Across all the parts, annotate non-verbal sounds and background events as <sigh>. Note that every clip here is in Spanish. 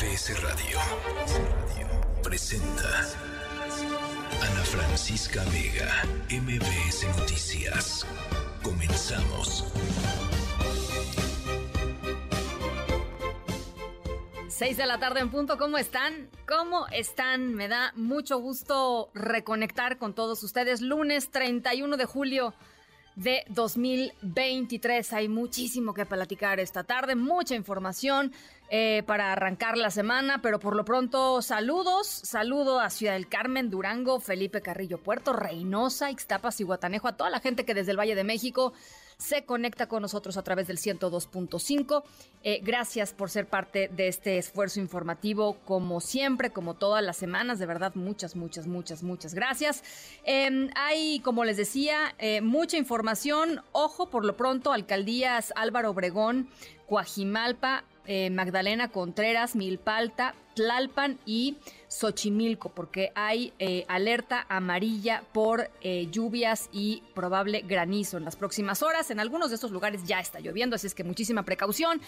MBS Radio presenta Ana Francisca Vega, MBS Noticias. Comenzamos. Seis de la tarde en punto, ¿cómo están? ¿Cómo están? Me da mucho gusto reconectar con todos ustedes. Lunes 31 de julio de 2023. Hay muchísimo que platicar esta tarde, mucha información eh, para arrancar la semana, pero por lo pronto saludos, saludo a Ciudad del Carmen, Durango, Felipe Carrillo Puerto, Reynosa, Ixtapas y Guatanejo, a toda la gente que desde el Valle de México se conecta con nosotros a través del 102.5. Eh, gracias por ser parte de este esfuerzo informativo, como siempre, como todas las semanas. De verdad, muchas, muchas, muchas, muchas gracias. Em, hay, como les decía, eh, mucha información. Ojo, por lo pronto, alcaldías Álvaro Obregón, Coajimalpa, eh, Magdalena Contreras, Milpalta, Tlalpan y Xochimilco, porque hay eh, alerta amarilla por eh, lluvias y probable granizo en las próximas horas. En algunos de estos lugares ya está lloviendo, así es que muchísima precaución.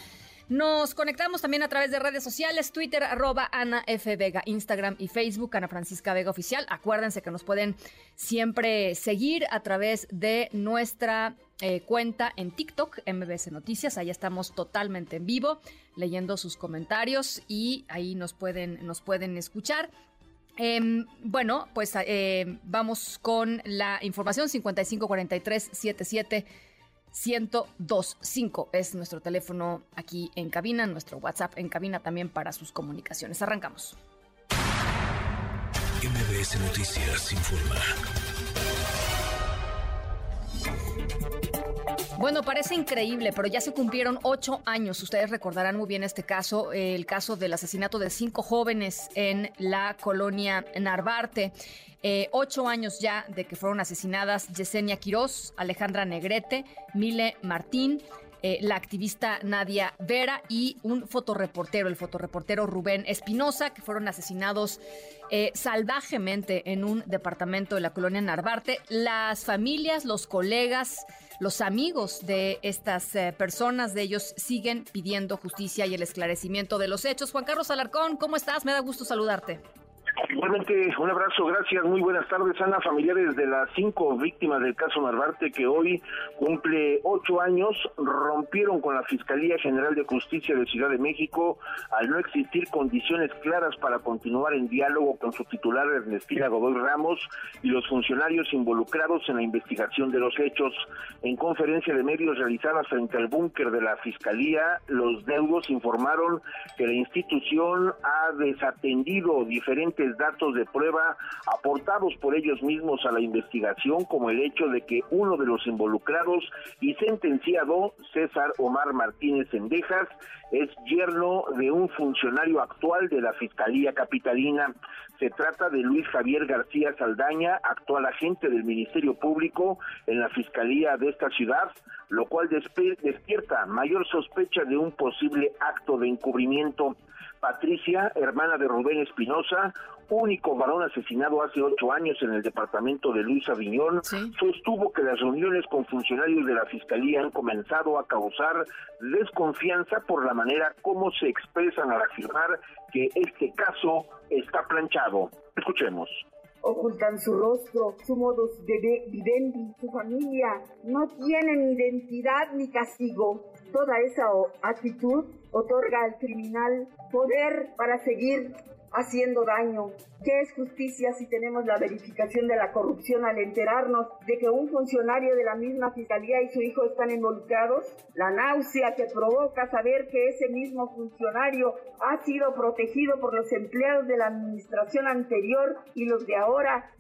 Nos conectamos también a través de redes sociales, Twitter, arroba Ana F. Vega, Instagram y Facebook, Ana Francisca Vega Oficial. Acuérdense que nos pueden siempre seguir a través de nuestra eh, cuenta en TikTok, MBS Noticias. Ahí estamos totalmente en vivo, leyendo sus comentarios y ahí nos pueden, nos pueden escuchar. Em, bueno, pues eh, vamos con la información 554377 1025 es nuestro teléfono aquí en cabina, nuestro WhatsApp en cabina también para sus comunicaciones. Arrancamos. MBS Noticias informa. Bueno, parece increíble, pero ya se cumplieron ocho años. Ustedes recordarán muy bien este caso, el caso del asesinato de cinco jóvenes en la colonia Narvarte. Eh, ocho años ya de que fueron asesinadas Yesenia Quirós, Alejandra Negrete, Mile Martín, eh, la activista Nadia Vera y un fotoreportero, el fotoreportero Rubén Espinosa, que fueron asesinados eh, salvajemente en un departamento de la colonia Narvarte. Las familias, los colegas, los amigos de estas personas, de ellos, siguen pidiendo justicia y el esclarecimiento de los hechos. Juan Carlos Alarcón, ¿cómo estás? Me da gusto saludarte. Igualmente, un abrazo, gracias, muy buenas tardes, Ana, familiares de las cinco víctimas del caso Narvarte, que hoy cumple ocho años, rompieron con la Fiscalía General de Justicia de Ciudad de México al no existir condiciones claras para continuar en diálogo con su titular Ernestina Godoy Ramos y los funcionarios involucrados en la investigación de los hechos. En conferencia de medios realizada frente al búnker de la Fiscalía, los deudos informaron que la institución ha desatendido diferentes datos de prueba aportados por ellos mismos a la investigación, como el hecho de que uno de los involucrados y sentenciado, César Omar Martínez Endejas, es yerno de un funcionario actual de la Fiscalía Capitalina. Se trata de Luis Javier García Saldaña, actual agente del Ministerio Público en la Fiscalía de esta ciudad, lo cual despierta mayor sospecha de un posible acto de encubrimiento. Patricia, hermana de Rubén Espinosa, único varón asesinado hace ocho años en el departamento de Luis Aviñón, sostuvo que las reuniones con funcionarios de la Fiscalía han comenzado a causar desconfianza por la manera como se expresan al afirmar que este caso está planchado. Escuchemos ocultan su rostro, su modus vivendi, su familia, no tienen identidad ni castigo. Toda esa actitud otorga al criminal poder para seguir haciendo daño. ¿Qué es justicia si tenemos la verificación de la corrupción al enterarnos de que un funcionario de la misma fiscalía y su hijo están involucrados? La náusea que provoca saber que ese mismo funcionario ha sido protegido por los empleados de la administración anterior y los de ahora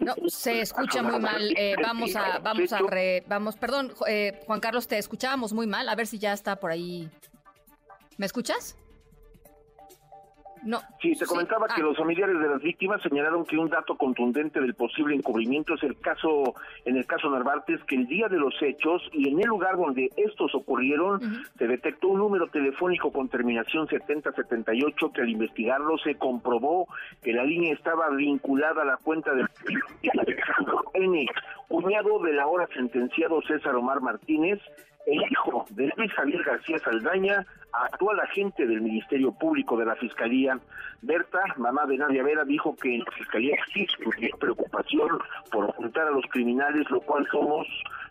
no, se escucha muy mal. Eh, vamos a, vamos a, vamos, perdón, eh, Juan Carlos, te escuchábamos muy mal. A ver si ya está por ahí. ¿Me escuchas? No. Sí, te comentaba que ah. los familiares de las víctimas señalaron que un dato contundente del posible encubrimiento es el caso, en el caso Narvarte, que el día de los hechos y en el lugar donde estos ocurrieron, se detectó un número telefónico con terminación 7078 que al investigarlo se comprobó que la línea estaba vinculada a la cuenta de <laughs> N, cuñado del ahora sentenciado César Omar Martínez, el hijo de Luis Javier García Saldaña, actual agente del Ministerio Público de la Fiscalía. Berta, mamá de Nadia Vera, dijo que en la Fiscalía existe preocupación por ocultar a los criminales, lo cual somos,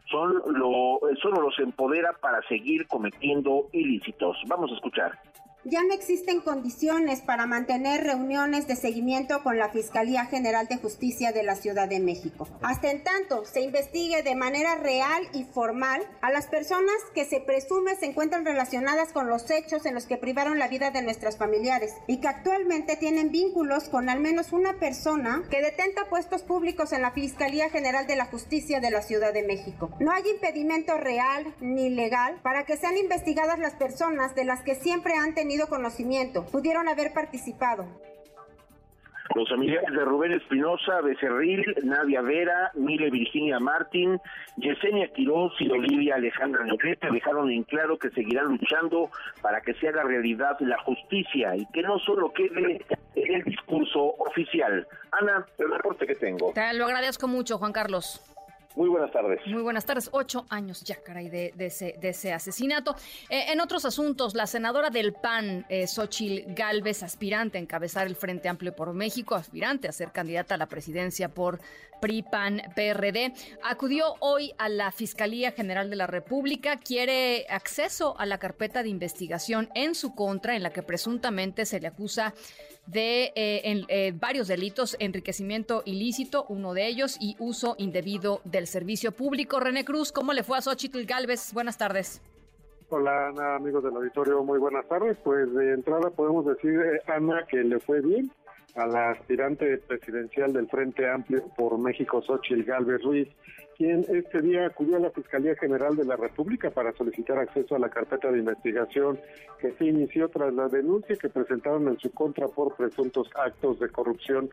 son lo, solo los empodera para seguir cometiendo ilícitos. Vamos a escuchar. Ya no existen condiciones para mantener reuniones de seguimiento con la Fiscalía General de Justicia de la Ciudad de México. Hasta en tanto se investigue de manera real y formal a las personas que se presume se encuentran relacionadas con los hechos en los que privaron la vida de nuestras familiares y que actualmente tienen vínculos con al menos una persona que detenta puestos públicos en la Fiscalía General de la Justicia de la Ciudad de México. No hay impedimento real ni legal para que sean investigadas las personas de las que siempre han tenido conocimiento, pudieron haber participado. Los familiares de Rubén Espinosa, Becerril, Nadia Vera, Mile Virginia Martín, Yesenia Quiroz y Olivia Alejandra Negrete dejaron en claro que seguirán luchando para que se haga realidad la justicia y que no solo quede en el discurso oficial. Ana, el reporte que tengo. Te lo agradezco mucho, Juan Carlos. Muy buenas tardes. Muy buenas tardes. Ocho años ya, caray, de, ese, de ese, asesinato. Eh, en otros asuntos, la senadora del PAN, eh, Xochil Gálvez, aspirante a encabezar el Frente Amplio por México, aspirante a ser candidata a la presidencia por PRI-PAN-PRD, acudió hoy a la Fiscalía General de la República. Quiere acceso a la carpeta de investigación en su contra, en la que presuntamente se le acusa de eh, eh, varios delitos, enriquecimiento ilícito, uno de ellos, y uso indebido del servicio público. René Cruz, ¿cómo le fue a Xochitl Galvez? Buenas tardes. Hola Ana, amigos del auditorio, muy buenas tardes. Pues de entrada podemos decir, eh, Ana, que le fue bien a la aspirante presidencial del Frente Amplio por México, Xochitl Galvez Ruiz, quien este día acudió a la Fiscalía General de la República para solicitar acceso a la carpeta de investigación que se inició tras la denuncia que presentaron en su contra por presuntos actos de corrupción.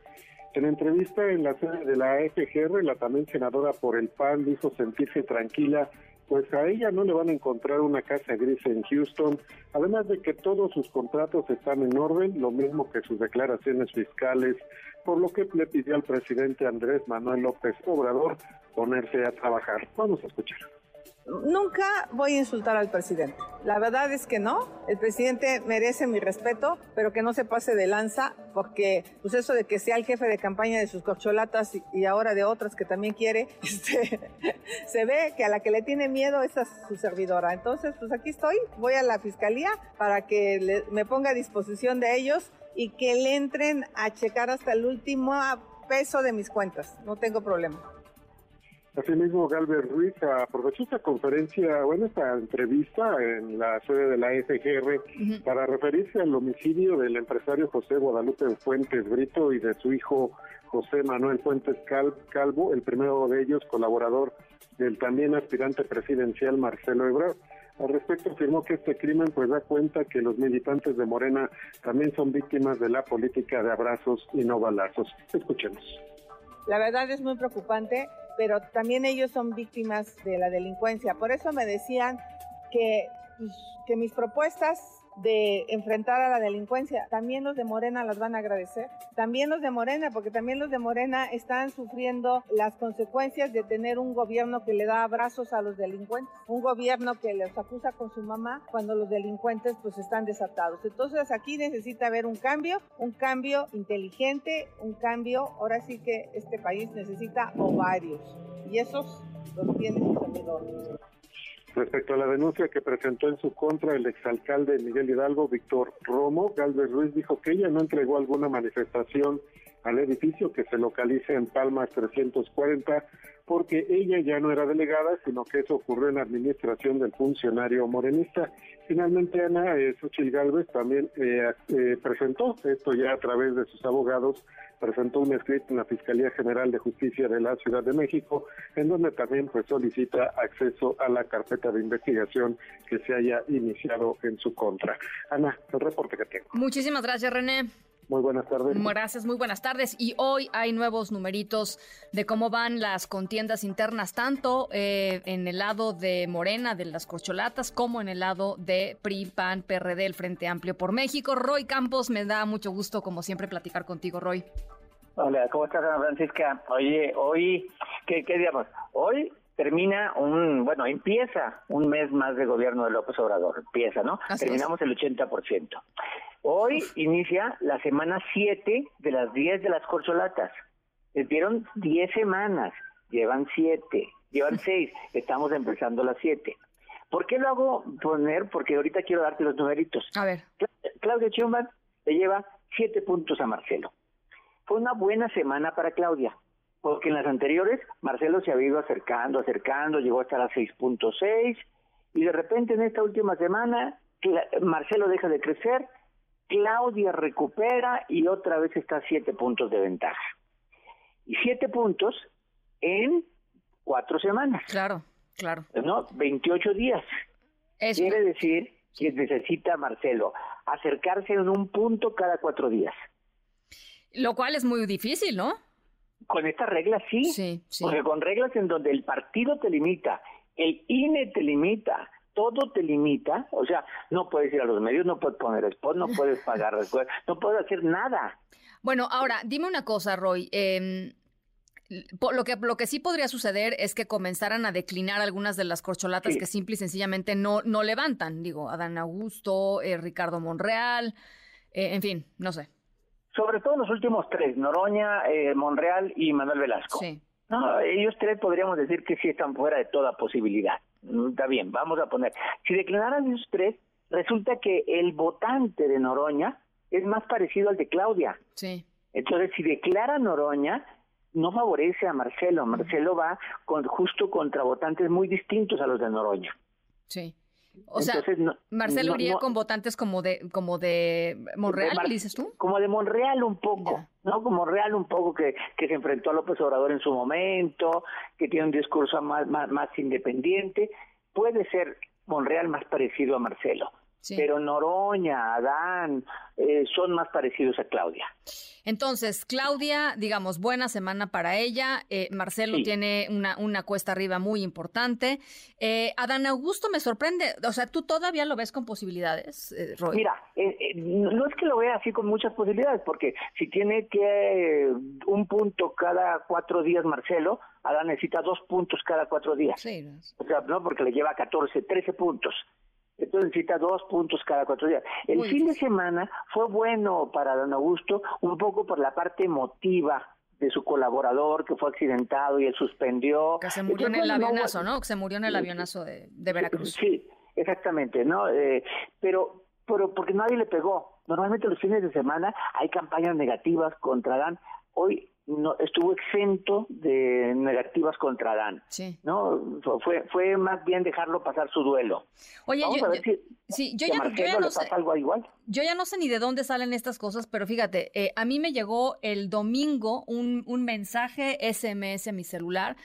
En entrevista en la sede de la FGR, la también senadora por el PAN dijo sentirse tranquila pues a ella no le van a encontrar una casa gris en Houston, además de que todos sus contratos están en orden, lo mismo que sus declaraciones fiscales, por lo que le pidió al presidente Andrés Manuel López Obrador ponerse a trabajar. Vamos a escuchar. Nunca voy a insultar al presidente. La verdad es que no. El presidente merece mi respeto, pero que no se pase de lanza, porque pues eso de que sea el jefe de campaña de sus corcholatas y, ahora de otras que también quiere, <laughs> este, se ve que a la que le tiene miedo es a su servidora. Entonces, pues aquí estoy, voy a la fiscalía para que me ponga a disposición de ellos y que le entren a checar hasta el último peso de mis cuentas. No tengo problema. Asimismo, Galvez Ruiz aprovechó esta conferencia, bueno, esta entrevista en la sede de la FGR para referirse al homicidio del empresario José Guadalupe Fuentes Brito y de su hijo José Manuel Fuentes Calvo, el primero de ellos colaborador del también aspirante presidencial Marcelo Ebrard. Al respecto afirmó que este crimen pues da cuenta que los militantes de Morena también son víctimas de la política de abrazos y no balazos. Escuchemos. La verdad es muy preocupante pero también ellos son víctimas de la delincuencia. Por eso me decían que, pues, que mis propuestas de enfrentar a la delincuencia, también los de Morena las van a agradecer. También los de Morena, porque también los de Morena están sufriendo las consecuencias de tener un gobierno que le da abrazos a los delincuentes, un gobierno que les acusa con su mamá cuando los delincuentes pues están desatados. Entonces aquí necesita haber un cambio, un cambio inteligente, un cambio, ahora sí que este país necesita ovarios y esos los tiene sus amigos. Respecto a la denuncia que presentó en su contra el exalcalde Miguel Hidalgo, Víctor Romo, Galvez Ruiz dijo que ella no entregó alguna manifestación al edificio que se localiza en Palmas 340 porque ella ya no era delegada, sino que eso ocurrió en la administración del funcionario morenista. Finalmente, Ana eh, Xochitl Galvez también eh, eh, presentó, esto ya a través de sus abogados, presentó un escrito en la Fiscalía General de Justicia de la Ciudad de México, en donde también pues solicita acceso a la carpeta de investigación que se haya iniciado en su contra. Ana, el reporte que tengo. Muchísimas gracias, René. Muy buenas tardes. Gracias, muy buenas tardes. Y hoy hay nuevos numeritos de cómo van las contiendas internas, tanto eh, en el lado de Morena, de las corcholatas, como en el lado de PRI, PAN, PRD, el Frente Amplio por México. Roy Campos, me da mucho gusto, como siempre, platicar contigo, Roy. Hola, ¿cómo estás, Ana Francisca? Oye, hoy, ¿qué, qué digamos? Hoy termina un, bueno, empieza un mes más de gobierno de López Obrador, empieza, ¿no? Terminamos el 80%. Hoy inicia la semana 7 de las 10 de las corcholatas. Les dieron 10 semanas, llevan 7, llevan 6, estamos empezando las 7. ¿Por qué lo hago poner? Porque ahorita quiero darte los numeritos. A ver. Claudia Schumann le lleva 7 puntos a Marcelo. Fue una buena semana para Claudia, porque en las anteriores Marcelo se había ido acercando, acercando, llegó hasta las 6.6 y de repente en esta última semana Marcelo deja de crecer, Claudia recupera y otra vez está a 7 puntos de ventaja. Y 7 puntos en cuatro semanas. Claro, claro. ¿No? 28 días. Quiere decir que necesita Marcelo acercarse en un punto cada cuatro días. Lo cual es muy difícil, ¿no? Con estas reglas sí. Sí, sí. Porque con reglas en donde el partido te limita, el INE te limita, todo te limita, o sea, no puedes ir a los medios, no puedes poner spot, no puedes pagar, <laughs> no puedes hacer nada. Bueno, ahora, dime una cosa, Roy. Eh, lo que, lo que sí podría suceder es que comenzaran a declinar algunas de las corcholatas que simple y sencillamente no, no levantan. Digo, Adán Augusto, eh, Ricardo Monreal, eh, en fin, no sé sobre todo los últimos tres, Noroña, eh, Monreal y Manuel Velasco. Sí. No, ellos tres podríamos decir que sí están fuera de toda posibilidad. Mm, está bien, vamos a poner. Si declararan esos tres, resulta que el votante de Noroña es más parecido al de Claudia. Sí. Entonces, si declara Noroña, no favorece a Marcelo. Marcelo va con, justo contra votantes muy distintos a los de Noroña. Sí. O sea, Marcelo iría con votantes como de como de Monreal, dices tú? Como de Monreal un poco, ¿no? Como Monreal un poco que, que se enfrentó a López Obrador en su momento, que tiene un discurso más, más, más independiente. Puede ser Monreal más parecido a Marcelo. Pero Noroña, Adán, eh, son más parecidos a Claudia. Entonces, Claudia, digamos, buena semana para ella. Eh, Marcelo tiene una, una cuesta arriba muy importante. Eh, Adán Augusto me sorprende. O sea, ¿tú todavía lo ves con posibilidades, Roy? Mira, no es que lo vea así con muchas posibilidades, porque si tiene que un punto cada cuatro días Marcelo, Adán necesita dos puntos cada cuatro días. Sí. O sea, no porque le lleva 14, 13 puntos entonces necesita dos puntos cada cuatro días. El fin de semana fue bueno para don Augusto, un poco por la parte emotiva de su colaborador que fue accidentado y él suspendió. Que se murió en el avionazo, ¿no? Que se murió en el avionazo de, Veracruz. Sí, exactamente, ¿no? Eh, pero, pero porque nadie le pegó. Normalmente los fines de semana hay campañas negativas contra Dan. Hoy no estuvo exento de negativas contra Dan. Sí. ¿No? Fue fue más bien dejarlo pasar su duelo. Oye, yo, sí, yo ya, no sé algo igual. Yo ya no sé ni de dónde salen estas cosas, pero fíjate, eh, a mí me llegó el domingo un, un mensaje SMS a mi celular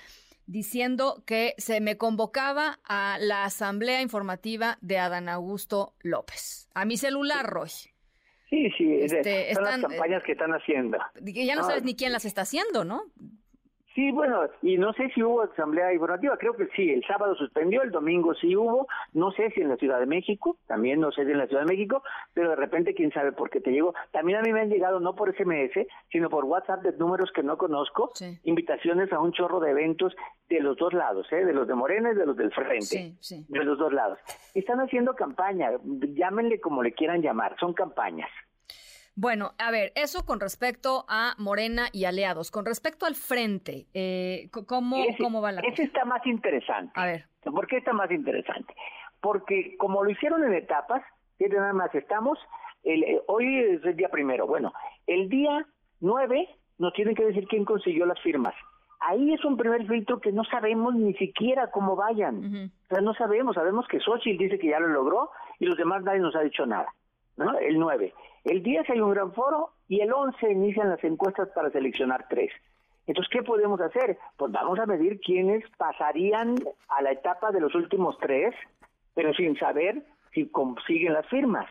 diciendo que se me convocaba a la asamblea informativa de Adán Augusto López. A mi celular, Roy. Sí, sí, este, son las campañas que están haciendo. Ya no, sabes ni quién las está haciendo, ¿no? Sí, bueno, y no sé si hubo asamblea informativa, creo que sí, el sábado suspendió, el domingo sí hubo, no sé si en la Ciudad de México, también no sé si en la Ciudad de México, pero de repente quién sabe por qué te llegó. También a mí me han llegado no por SMS, sino por WhatsApp de números que no conozco, invitaciones a un chorro de eventos de los dos lados, ¿eh? de los de Morena y de los del frente, de los dos lados. Están haciendo campaña, llámenle como le quieran llamar, son campañas. Bueno, a ver, eso con respecto a Morena y aliados. Con respecto al frente, eh, ¿cómo, ¿cómo va la Ese está más interesante. A ver. ¿Por qué está más interesante? Porque como lo hicieron en etapas, nada más estamos, el, eh, hoy es el día primero, bueno, el día nueve nos tienen que decir quién consiguió las firmas. Ahí es un primer filtro que no sabemos ni siquiera cómo vayan. O sea, no sabemos, sabemos que Xochitl dice que ya lo logró y los demás nadie nos ha dicho nada. ¿no? El 9. El 10 hay un gran foro y el 11 inician las encuestas para seleccionar tres. Entonces, ¿qué podemos hacer? Pues vamos a medir quiénes pasarían a la etapa de los últimos tres, pero sin saber si consiguen las firmas.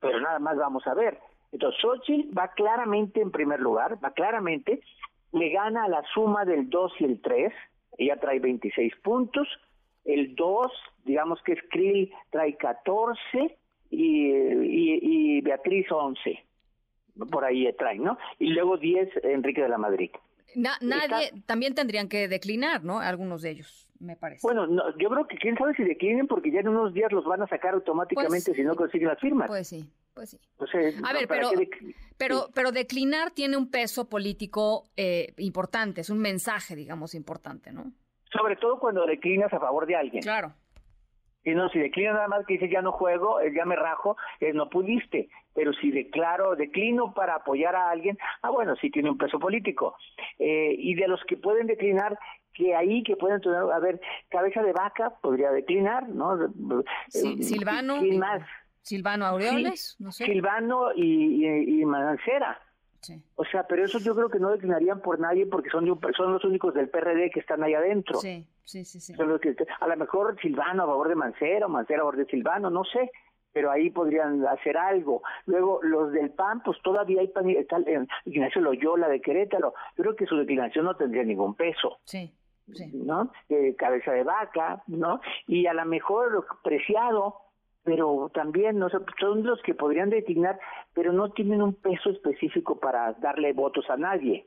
Pero nada más vamos a ver. Entonces, Xochitl va claramente en primer lugar, va claramente, le gana a la suma del 2 y el 3, ella trae 26 puntos, el 2, digamos que es Krill, trae 14, y, y, Beatriz 11. por ahí traen, ¿no? Y luego 10 Enrique de la Madrid. nadie, también tendrían que declinar, ¿no? Algunos de ellos, me parece. Bueno, yo creo que quién sabe si declinen porque ya en unos días los van a sacar automáticamente pues si no consiguen las firmas. Pues sí, pues sí. a ver, pero, pero, pero declinar tiene un peso político eh, importante, es un mensaje, digamos, importante, ¿no? Sobre todo cuando declinas a favor de alguien. Claro. Y no, si declino nada más que dice ya no juego, eh, ya me rajo, eh, no pudiste. Pero si declaro, declino para apoyar a alguien, ah, bueno, sí tiene un peso político. Eh, y de los que pueden declinar, que ahí que pueden tener, a ver, cabeza de vaca podría declinar, ¿no? Silvano. ¿Quién más? Silvano Aureoles, no sé. Silvano y, y, y Mancera. O sea, pero eso yo creo que no declinarían por nadie porque son, son los únicos del PRD que están ahí adentro. Sí, sí, sí. a lo mejor Silvano a favor de Mancero, Mancero a favor de Silvano, no sé, pero ahí podrían hacer algo. Luego, los del PAN, pues todavía hay PAN, está Ignacio Loyola de Querétaro. Yo creo que su declinación no tendría ningún peso. Sí. Sí. ¿no? cabeza de vaca, ¿no? Y a lo mejor Preciado, pero también no son los que podrían designar, pero no tienen un peso específico para darle votos a nadie.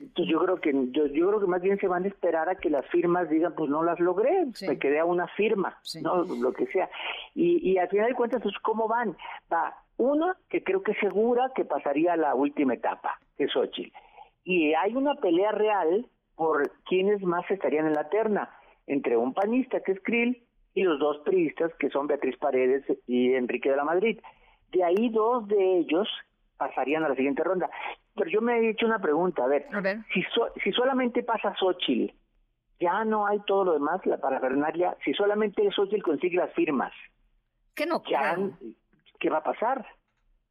Entonces yo creo que yo, yo creo que más bien se van a esperar a que las firmas digan pues no las logré, me quedé a una firma, no lo que sea. Y, y al final de cuentas pues cómo van. Va uno que creo que segura que pasaría a la última etapa, que es Xochitl. Y hay una pelea real por quienes más estarían en la terna, entre un panista que es Krill y los dos priistas que son Beatriz Paredes y Enrique de la Madrid. De ahí dos de ellos pasarían a la siguiente ronda. Pero yo me he hecho una pregunta, a ver, Si, si solamente pasa Xochitl, ya no hay todo lo demás, la parafernalia, si solamente Xochitl consigue las firmas, ¿qué no ya, ¿qué va a pasar?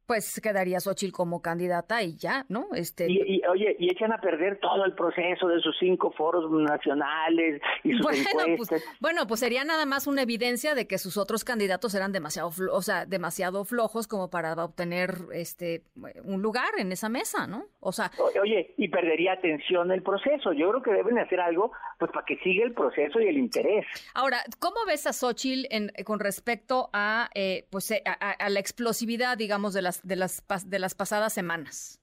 Pues quedaría Xochitl como candidata y ya, ¿no? Este y, oye, y echan a perder todo el proceso de sus cinco foros nacionales y sus bueno, pues, encuestas. Pues, bueno, pues sería nada más una evidencia de que sus otros candidatos eran demasiado, o sea, demasiado flojos como para obtener este un lugar en esa mesa, ¿no? O sea, oye, y perdería atención el proceso. Yo creo que deben hacer algo pues para que siga el proceso y el interés. Ahora, ¿cómo ves a Xochitl en, con respecto a eh, pues a, a la explosividad, digamos, de las de las, de las pasadas semanas?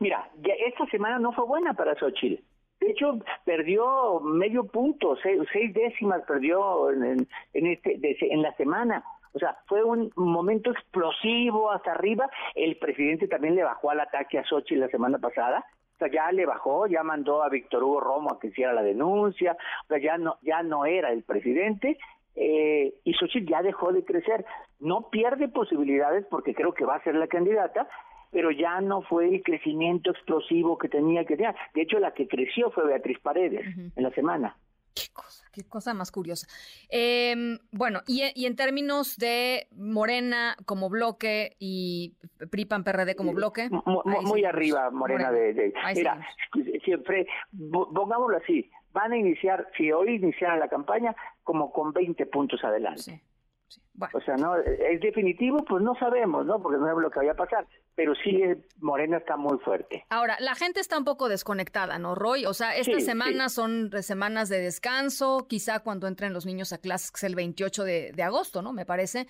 Mira, esta semana no fue buena para Xochitl. De hecho, perdió medio punto, seis, décimas perdió en, en, este, en la semana. O sea, fue un momento explosivo hasta arriba. El presidente también le bajó al ataque a Xochitl la semana pasada. O sea, ya le bajó, ya mandó a Víctor Hugo Romo a que hiciera la denuncia. O sea, ya no, ya no era el presidente eh, y Xochitl ya dejó de crecer. No pierde posibilidades porque creo que va a ser la candidata, pero ya no fue el crecimiento explosivo que tenía que tener. De hecho, la que creció fue Beatriz Paredes en la semana. Qué cosa, qué cosa más curiosa. Em, bueno, y, en términos de Morena como bloque y PRIPAN PRD como bloque. Muy, arriba, Morena, de, Mira, siempre, pongámoslo así, van a iniciar, si hoy iniciaran la campaña, como con 20 puntos adelante. O sea, no es definitivo, pues no sabemos, ¿no? Porque no sabemos lo que vaya a pasar, pero sí Morena está muy fuerte. Ahora, la gente está un poco desconectada, ¿no, Roy? O sea, estas semanas son semanas de descanso, quizá cuando entren los niños a clases, el 28 de, de agosto, ¿no? Me parece.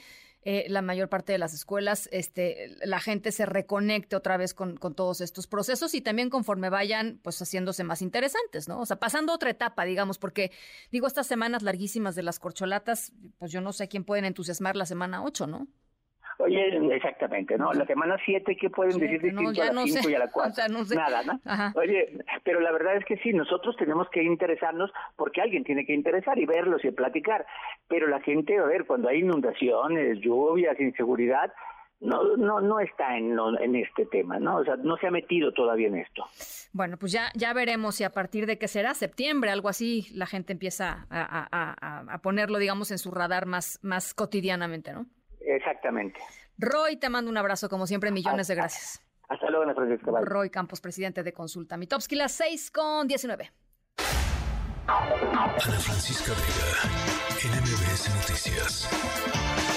Eh, la mayor parte de las escuelas, este, la gente se reconecte otra vez con, con, todos estos procesos y también conforme vayan, pues haciéndose más interesantes, ¿no? O sea, pasando otra etapa, digamos, porque digo, estas semanas larguísimas de las corcholatas, pues yo no sé quién pueden entusiasmar la semana 8, ¿no? Oye, exactamente, ¿no? La semana 7, ¿qué pueden decir de no, a las 5 y a la 4? Nada, ¿no? Oye, pero la verdad es que sí, nosotros tenemos que interesarnos porque alguien tiene que interesar y verlos y platicar. Pero la gente, a ver, cuando hay inundaciones, lluvias, inseguridad, no, no, no está en, en este tema, ¿no? O sea, no se ha metido todavía en esto. Bueno, pues ya, ya veremos si a partir de que será septiembre, algo así, la gente empieza a, a, a ponerlo, digamos, en su radar más, más cotidianamente, ¿no? Exactamente. Roy, te mando un abrazo, como siempre, millones de gracias. Hasta luego, Ana Francisca. Roy Campos, presidente de Consulta Mitowski, las 6 con 19. Ana Francisca Vega, NMBS Noticias.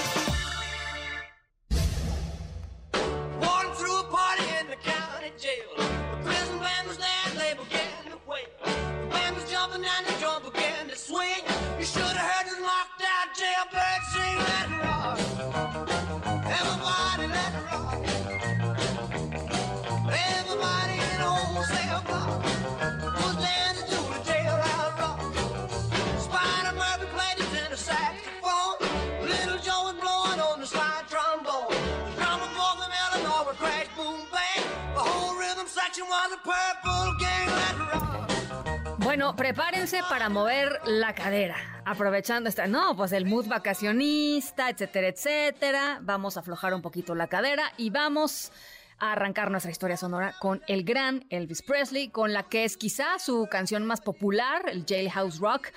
Bueno, prepárense para mover la cadera, aprovechando esta, no, pues el mood vacacionista, etcétera, etcétera. Vamos a aflojar un poquito la cadera y vamos a arrancar nuestra historia sonora con el gran Elvis Presley, con la que es quizá su canción más popular, el Jailhouse Rock,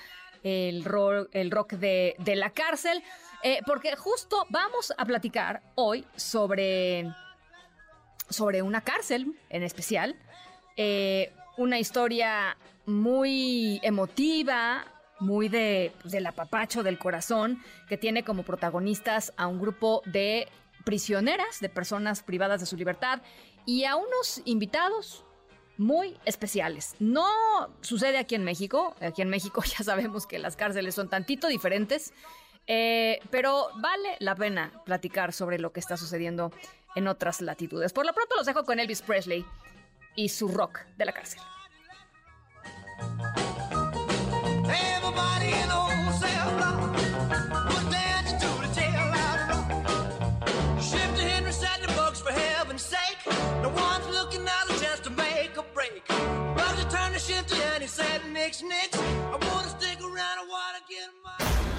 el rock, el rock de, la cárcel, eh, porque justo vamos a platicar hoy sobre, sobre una cárcel en especial, eh, una historia muy emotiva, muy de, pues, del apapacho del corazón, que tiene como protagonistas a un grupo de prisioneras, de personas privadas de su libertad, y a unos invitados muy especiales. No sucede aquí en México, aquí en México <laughs> ya sabemos que las cárceles son tantito diferentes, eh, pero vale la pena platicar sobre lo que está sucediendo en otras latitudes. Por lo pronto los dejo con Elvis Presley y su rock de la cárcel.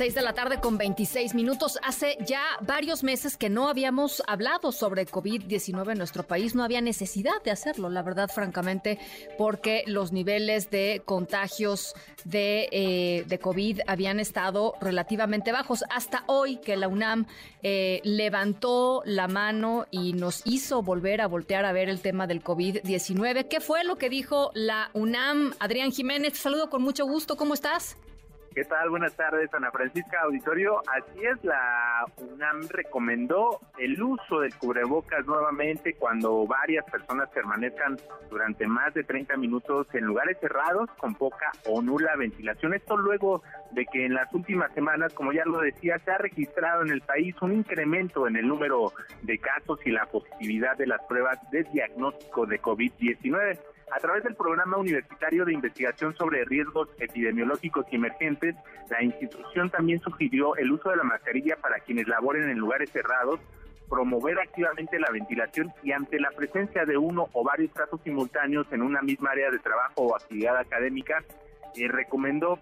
6 de la tarde con 26 minutos. Hace ya varios meses que no habíamos hablado sobre COVID-19 en nuestro país. No había necesidad de hacerlo, la verdad, francamente, porque los niveles de contagios de, eh, de COVID habían estado relativamente bajos. Hasta hoy que la UNAM eh, levantó la mano y nos hizo volver a voltear a ver el tema del COVID-19. ¿Qué fue lo que dijo la UNAM? Adrián Jiménez, saludo con mucho gusto. ¿Cómo estás? ¿Qué tal? Buenas tardes, Ana Francisca Auditorio. Así es, la UNAM recomendó el uso del cubrebocas nuevamente cuando varias personas permanezcan durante más de 30 minutos en lugares cerrados con poca o nula ventilación. Esto luego de que en las últimas semanas, como ya lo decía, se ha registrado en el país un incremento en el número de casos y la positividad de las pruebas de diagnóstico de COVID-19. A través del Programa Universitario de Investigación sobre Riesgos Epidemiológicos y Emergentes, la institución también sugirió el uso de la mascarilla para quienes laboren en lugares cerrados, promover activamente la ventilación y ante la presencia de uno o varios casos simultáneos en una misma área de trabajo o actividad académica, eh, recomendó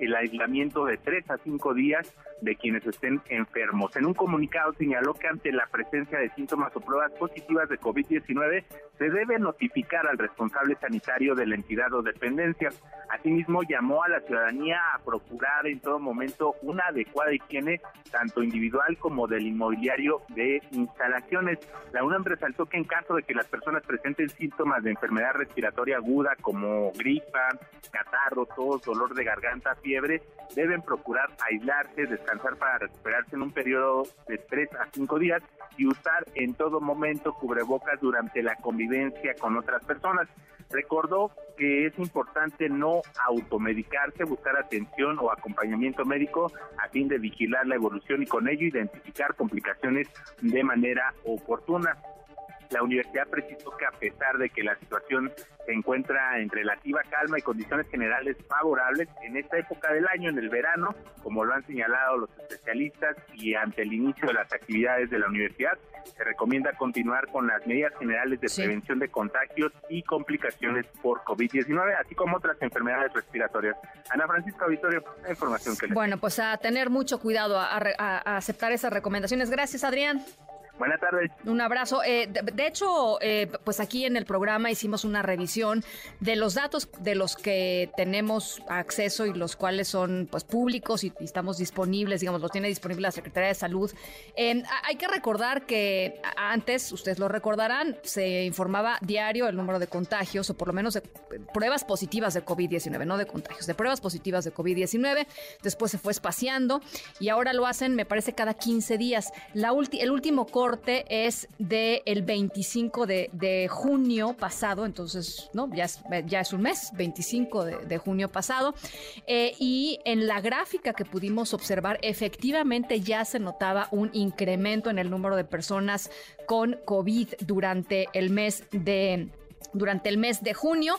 el aislamiento de tres a cinco días de quienes estén enfermos. En un comunicado señaló que ante la presencia de síntomas o pruebas positivas de COVID-19 se debe notificar al responsable sanitario de la entidad o dependencia. Asimismo, llamó a la ciudadanía a procurar en todo momento una adecuada higiene, tanto individual como del inmobiliario de instalaciones. La UNAM resaltó que en caso de que las personas presenten síntomas de enfermedad respiratoria aguda como gripa, catarro, tos, dolor de garganta, fiebre, deben procurar aislarse, descansar para recuperarse en un periodo de 3 a 5 días y usar en todo momento cubrebocas durante la convivencia con otras personas. Recordó que es importante no automedicarse, buscar atención o acompañamiento médico a fin de vigilar la evolución y con ello identificar complicaciones de manera oportuna. La universidad precisó que a pesar de que la situación se encuentra en relativa calma y condiciones generales favorables en esta época del año, en el verano, como lo han señalado los especialistas y ante el inicio de las actividades de la universidad, se recomienda continuar con las medidas generales de prevención de contagios y complicaciones por COVID-19, así como otras enfermedades respiratorias. Ana Francisca Victoria, la información que les Bueno, pues a tener mucho cuidado, a, a, a aceptar esas recomendaciones. Gracias, Adrián. Buenas tardes. Un abrazo. Eh, de, hecho, eh, pues aquí en el programa hicimos una revisión de los datos de los que tenemos acceso y los cuales son pues públicos y, estamos disponibles, digamos, los tiene disponible la Secretaría de Salud. Eh, hay que recordar que antes, ustedes lo recordarán, se informaba diario el número de contagios o por lo menos de pruebas positivas de COVID-19, no de contagios, de pruebas positivas de COVID-19. Después se fue espaciando y ahora lo hacen, me parece, cada 15 días. La ulti el último corte es del el 25 de, junio pasado, entonces, ¿no? Ya es, ya es un mes, 25 de, junio pasado. Eh, y en la gráfica que pudimos observar, efectivamente ya se notaba un incremento en el número de personas con COVID durante el mes de durante el mes de junio.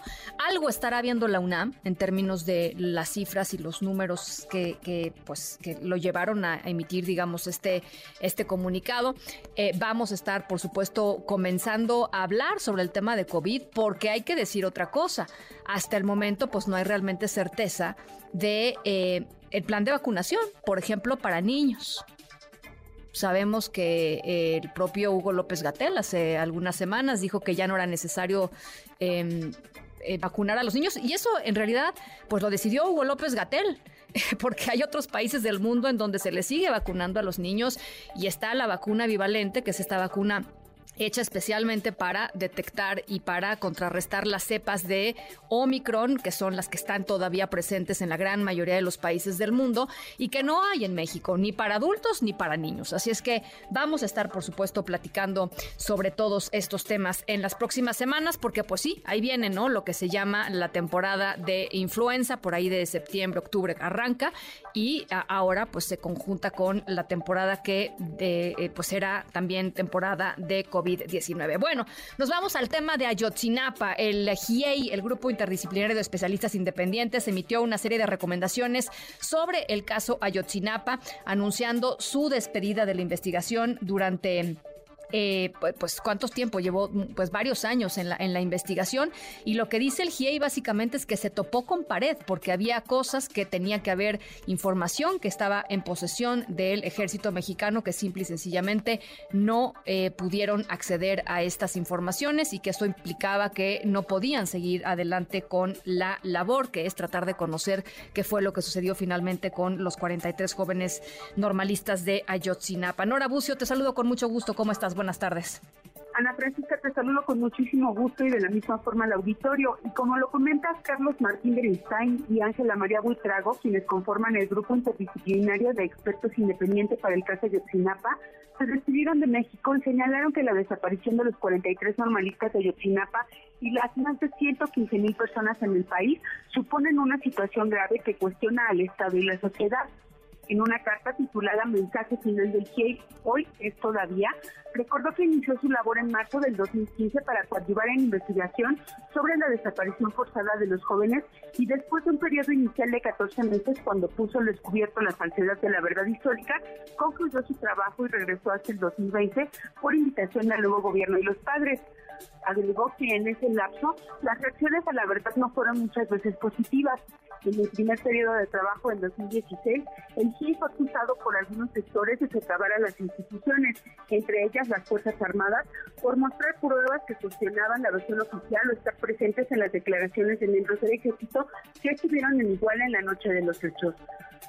Algo estará viendo la UNAM en términos de las cifras y los números que, pues, que lo llevaron a emitir, digamos, este, este comunicado. Eh, vamos a estar, por supuesto, comenzando a hablar sobre el tema de COVID, porque hay que decir otra cosa. Hasta el momento, pues no hay realmente certeza de eh, el plan de vacunación, por ejemplo, para niños. Sabemos que eh, el propio Hugo López Gatel hace algunas semanas dijo que ya no era necesario em, eh, vacunar a los niños y eso en realidad pues lo decidió Hugo López Gatel <laughs> porque hay otros países del mundo en donde se le sigue vacunando a los niños y está la vacuna bivalente, que es esta vacuna hecha especialmente para detectar y para contrarrestar las cepas de Omicron, que son las que están todavía presentes en la gran mayoría de los países del mundo y que no hay en México, ni para adultos ni para niños. Así es que vamos a estar, por supuesto, platicando sobre todos estos temas en las próximas semanas, porque pues sí, ahí viene, ¿no? Lo que se llama la temporada de influenza, por ahí de septiembre, octubre arranca y ahora pues se conjunta con la temporada que eh, pues era también temporada de COVID. COVID-19. Bueno, nos vamos al tema de Ayotzinapa. El GIEI, el Grupo Interdisciplinario de Especialistas Independientes, emitió una serie de recomendaciones sobre el caso Ayotzinapa, anunciando su despedida de la investigación durante eh, pues cuántos tiempo llevó, pues varios años en la, en la investigación y lo que dice el GIEI básicamente es que se topó con pared porque había cosas que tenía que haber información que estaba en posesión del ejército mexicano que simple y sencillamente no eh, pudieron acceder a estas informaciones y que eso implicaba que no podían seguir adelante con la labor que es tratar de conocer qué fue lo que sucedió finalmente con los 43 jóvenes normalistas de Ayotzinapa. Nora Bucio, te saludo con mucho gusto. ¿Cómo estás? Tardes. Ana Francisca, te saludo con muchísimo gusto y de la misma forma al auditorio. Y como lo comentas, Carlos Martín Berenstein y Ángela María Buitrago, quienes conforman el grupo interdisciplinario de expertos independientes para el caso de Ayotzinapa, se despidieron de México y señalaron que la desaparición de los 43 normalistas de Ayotzinapa y las más de 115 mil personas en el país suponen una situación grave que cuestiona al Estado y la sociedad en una carta titulada Mensaje Final del GIEI, hoy es todavía, recordó que inició su labor en marzo del 2015 para coadyuvar en investigación sobre la desaparición forzada de los jóvenes y después de un periodo inicial de 14 meses cuando puso al descubierto la falsedad de la verdad histórica, concluyó su trabajo y regresó hasta el 2020 por invitación del nuevo gobierno y los padres. Agregó que en ese lapso las reacciones a la verdad no fueron muchas veces positivas. En el primer periodo de trabajo en 2016, el GIE fue acusado por algunos sectores de socavar a las instituciones, entre ellas las Fuerzas Armadas, por mostrar pruebas que cuestionaban la versión oficial o estar presentes en las declaraciones de miembros del ejército que estuvieron en igual en la noche de los hechos.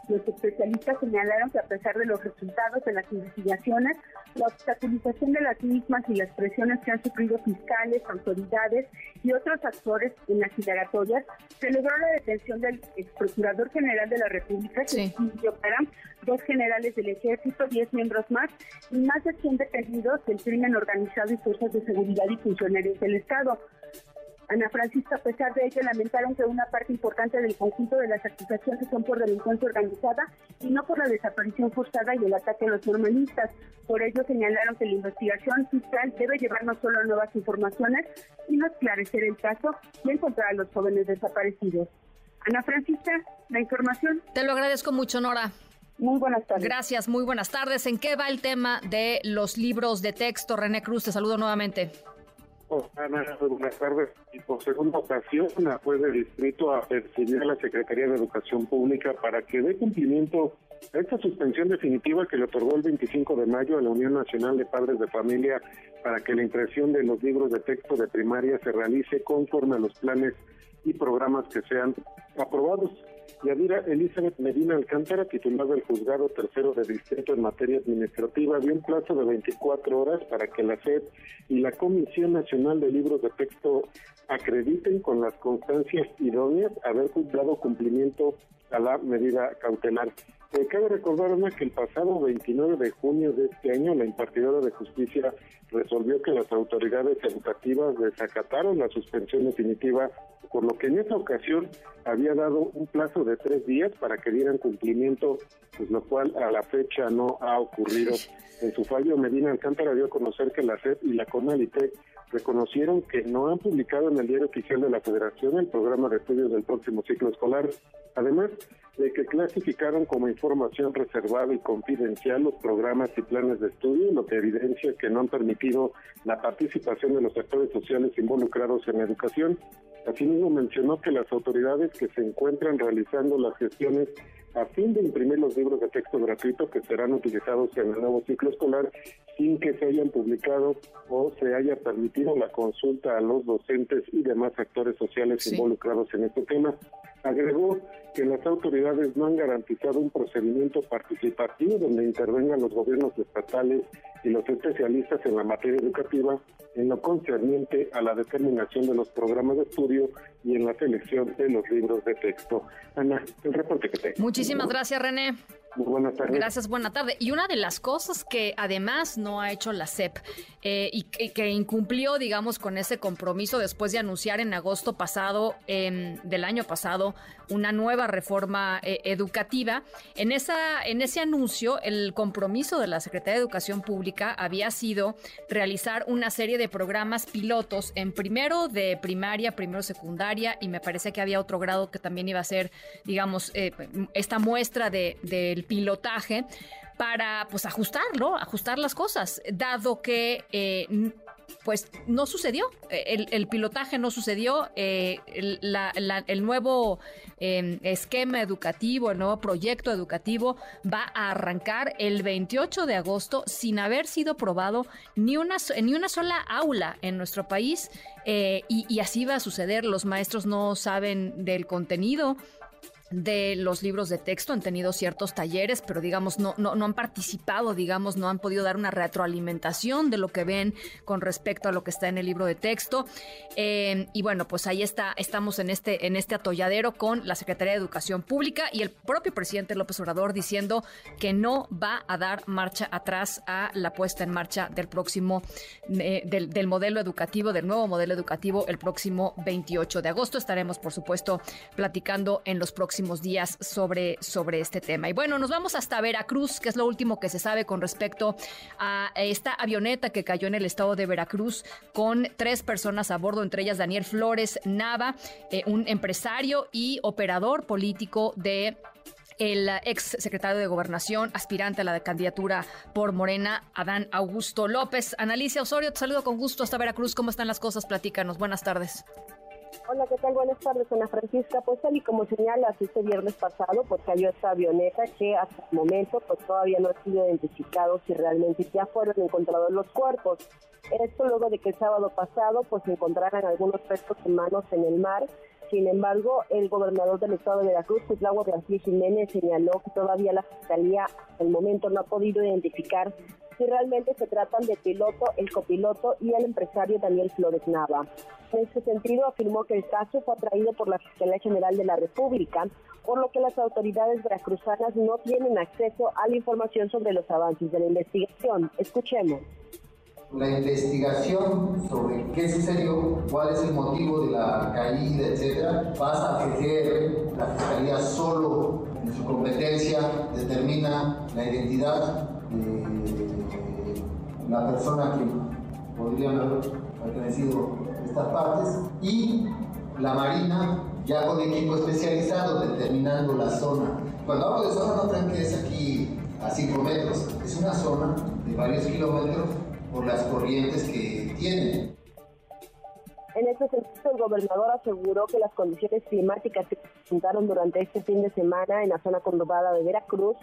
Los especialistas señalaron que a pesar de los resultados de las investigaciones, la obstaculización de las mismas y las presiones que han sufrido fiscales, autoridades y otros actores en las indagatorias, se logró la detención del ex procurador general de la República, sí. dos generales del ejército, diez miembros más y más de 100 detenidos del crimen organizado y fuerzas de seguridad y funcionarios del Estado. Ana Francisca, a pesar de ello, lamentaron que una parte importante del conjunto de las acusaciones son por delincuencia organizada y no por la desaparición forzada y el ataque a los normalistas. Por ello señalaron que la investigación fiscal debe llevar no solo nuevas informaciones, sino esclarecer el caso y encontrar a los jóvenes desaparecidos. Ana Francisca, la información. Te lo agradezco mucho, Nora. Muy buenas tardes. Gracias, muy buenas tardes. ¿En qué va el tema de los libros de texto? René Cruz, te saludo nuevamente. Buenas tardes. Y por segunda ocasión, la juez de distrito a percibir a la Secretaría de Educación Pública para que dé cumplimiento a esta suspensión definitiva que le otorgó el 25 de mayo a la Unión Nacional de Padres de Familia para que la impresión de los libros de texto de primaria se realice conforme a los planes y programas que sean aprobados. Yadira Elizabeth Medina Alcántara, titular del Juzgado Tercero de Distrito en materia administrativa, dio un plazo de 24 horas para que la SED y la Comisión Nacional de Libros de Texto acrediten con las constancias idóneas haber dado cumplimiento a la medida cautelar. Eh, cabe recordar, Ana, que el pasado 29 de junio de este año la impartidora de justicia resolvió que las autoridades educativas desacataron la suspensión definitiva, por lo que en esa ocasión había dado un plazo de tres días para que dieran cumplimiento, pues lo cual a la fecha no ha ocurrido. <laughs> En su fallo, Medina Alcántara dio a conocer que la SED y la CONALITE reconocieron que no han publicado en el diario oficial de la Federación el programa de estudios del próximo ciclo escolar. Además de que clasificaron como información reservada y confidencial los programas y planes de estudio, lo que evidencia que no han permitido la participación de los actores sociales involucrados en la educación. Asimismo, mencionó que las autoridades que se encuentran realizando las gestiones a fin de imprimir los libros de texto gratuito que serán utilizados en el nuevo ciclo escolar sin que se hayan publicado o se haya permitido la consulta a los docentes y demás actores sociales involucrados en este tema. Agregó que las autoridades no han garantizado un procedimiento participativo donde intervengan los gobiernos estatales y los especialistas en la materia educativa en lo concerniente a la determinación de los programas de estudio y en la selección de los libros de texto. Ana, el reporte que tengo. Muchísimas gracias, René. Buenas tardes. Gracias, buena tarde. Y una de las cosas que además no ha hecho la CEP eh, y, que incumplió, digamos, con ese compromiso después de anunciar en agosto pasado, del año pasado, una nueva reforma eh, educativa. En, esa, en ese anuncio, el compromiso de la Secretaría de Educación Pública había sido realizar una serie de programas pilotos en primero de primaria, primero secundaria y me parece que había otro grado que también iba a ser, digamos, eh, esta muestra del de, pilotaje para pues ajustarlo, ajustar las cosas, dado que eh, pues no sucedió, el, pilotaje no sucedió, eh, el, nuevo em, esquema educativo, el nuevo proyecto educativo va a arrancar el 28 de agosto sin haber sido probado ni una, ni una sola aula en nuestro país eh, y, y así va a suceder, los maestros no saben del contenido de los libros de texto, han tenido ciertos talleres, pero digamos, no, no, han participado, digamos, no han podido dar una retroalimentación de lo que ven con respecto a lo que está en el libro de texto. Eh, y bueno, pues ahí está, estamos en este, en este atolladero con la Secretaría de Educación Pública y el propio presidente López Obrador diciendo que no va a dar marcha atrás a la puesta en marcha del próximo, eh, del modelo educativo, del nuevo modelo educativo, el próximo 28 de agosto. Estaremos, por supuesto, platicando en los próximos días sobre, sobre este tema. Y bueno, nos vamos hasta Veracruz, que es lo último que se sabe con respecto a esta avioneta que cayó en el estado de Veracruz con tres personas a bordo, entre ellas Daniel Flores Nava, eh, un empresario y operador político de el ex secretario de Gobernación, aspirante a la candidatura por Morena, Adán Augusto López. Analicia Osorio, te saludo con gusto hasta Veracruz. ¿Cómo están las cosas? Platícanos. Buenas tardes. Hola, ¿qué tal? Buenas tardes, Ana Francisca. Pues tal y como señala este viernes pasado, pues cayó esta avioneta que hasta el momento pues todavía no ha sido identificado si realmente ya fueron encontrados los cuerpos. Esto luego de que el sábado pasado pues encontraran algunos restos humanos en el mar. Sin embargo, el gobernador del estado de Veracruz, Cuitlagua García Jiménez, señaló que todavía la fiscalía hasta el momento no ha podido identificar si realmente se tratan de piloto, el copiloto y el empresario Daniel Flores Nava. En ese sentido, afirmó que el caso fue atraído por la Fiscalía General de la República, por lo que las autoridades veracruzanas no tienen acceso a la información sobre los avances de la investigación. Escuchemos. La investigación sobre qué sucedió, cuál es el motivo de la caída, etcétera, pasa a que la Fiscalía solo en su competencia determina la identidad de la persona que podría haber pertenecido a estas partes y la Marina ya con equipo especializado determinando la zona. Cuando hablo de zona no crean que es aquí a 5 metros, es una zona de varios kilómetros las corrientes que tienen. En este sentido, el gobernador aseguró que las condiciones climáticas que se presentaron durante este fin de semana en la zona conurbada de Veracruz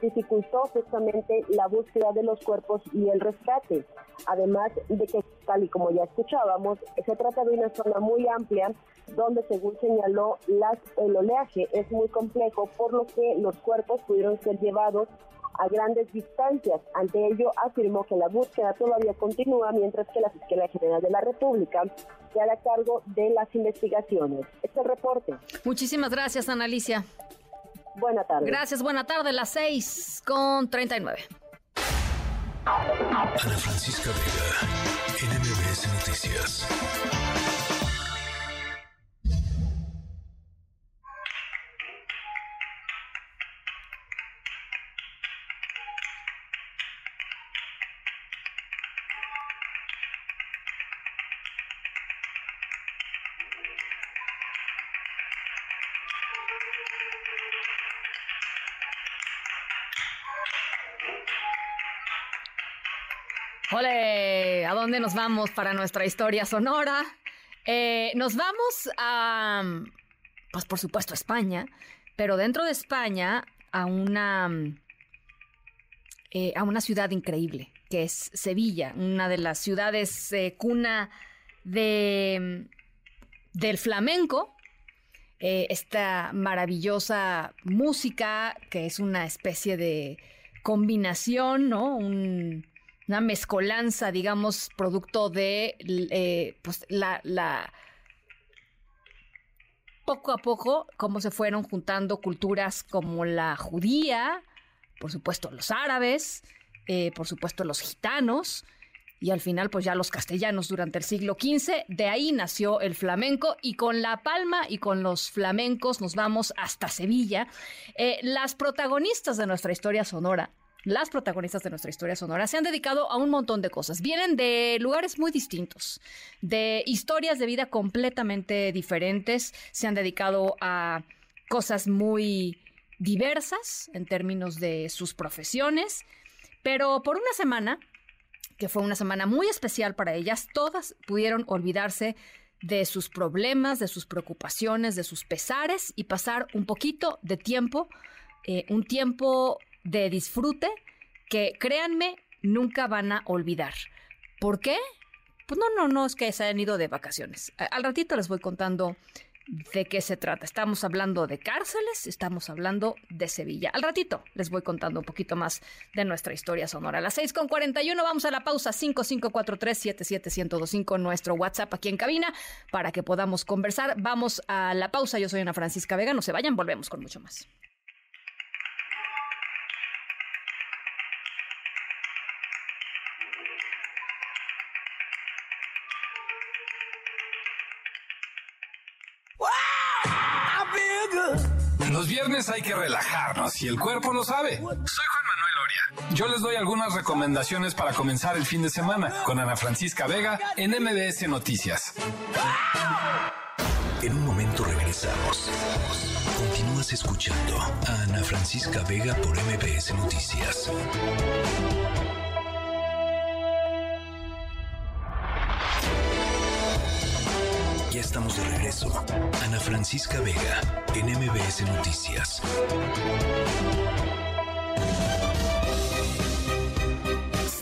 dificultó justamente la búsqueda de los cuerpos y el rescate. Además de que, tal y como ya escuchábamos, se trata de una zona muy amplia donde, según señaló, el oleaje es muy complejo, por lo que los cuerpos pudieron ser llevados a grandes distancias. Ante ello, afirmó que la búsqueda todavía continúa, mientras que la Fiscalía General de la República se hará cargo de las investigaciones. Este reporte. Muchísimas gracias, Ana Alicia. Buena tarde. Gracias, buena tarde, las 6 con 39. Ana Francisca Vega, NMBS Noticias. Nos vamos para nuestra historia sonora? Eh, nos vamos a, pues por supuesto, a España, pero dentro de España a una, eh, a una ciudad increíble, que es Sevilla, una de las ciudades eh, cuna de, del flamenco, esta maravillosa música que es una especie de combinación, ¿no? Un, una mezcolanza, digamos, producto de eh, pues, la, la, poco a poco, cómo se fueron juntando culturas como la judía, por supuesto los árabes, eh, por supuesto los gitanos, y al final pues ya los castellanos durante el siglo XV. De ahí nació el flamenco y con La Palma y con los flamencos nos vamos hasta Sevilla. Eh, las protagonistas de nuestra historia sonora las protagonistas de nuestra historia sonora se han dedicado a un montón de cosas. Vienen de lugares muy distintos, de historias de vida completamente diferentes. Se han dedicado a cosas muy diversas en términos de sus profesiones. Pero por una semana, que fue una semana muy especial para ellas, todas pudieron olvidarse de sus problemas, de sus preocupaciones, de sus pesares y pasar un poquito de tiempo, eh, un tiempo de disfrute que créanme, nunca van a olvidar. ¿Por qué? Pues no, no, no es que se hayan ido de vacaciones. Al ratito les voy contando de qué se trata. Estamos hablando de cárceles, estamos hablando de Sevilla. Al ratito les voy contando un poquito más de nuestra historia sonora. A las 6.41 vamos a la pausa 5543-77125, nuestro WhatsApp aquí en cabina, para que podamos conversar. Vamos a la pausa. Yo soy Ana Francisca Vega. No se vayan, volvemos con mucho más. Los viernes hay que relajarnos y el cuerpo lo sabe. Soy Juan Manuel Loria. Yo les doy algunas recomendaciones para comenzar el fin de semana con Ana Francisca Vega en MBS Noticias. En un momento regresamos. Continúas escuchando a Ana Francisca Vega por MBS Noticias. Estamos de regreso. Ana Francisca Vega, en MBS Noticias.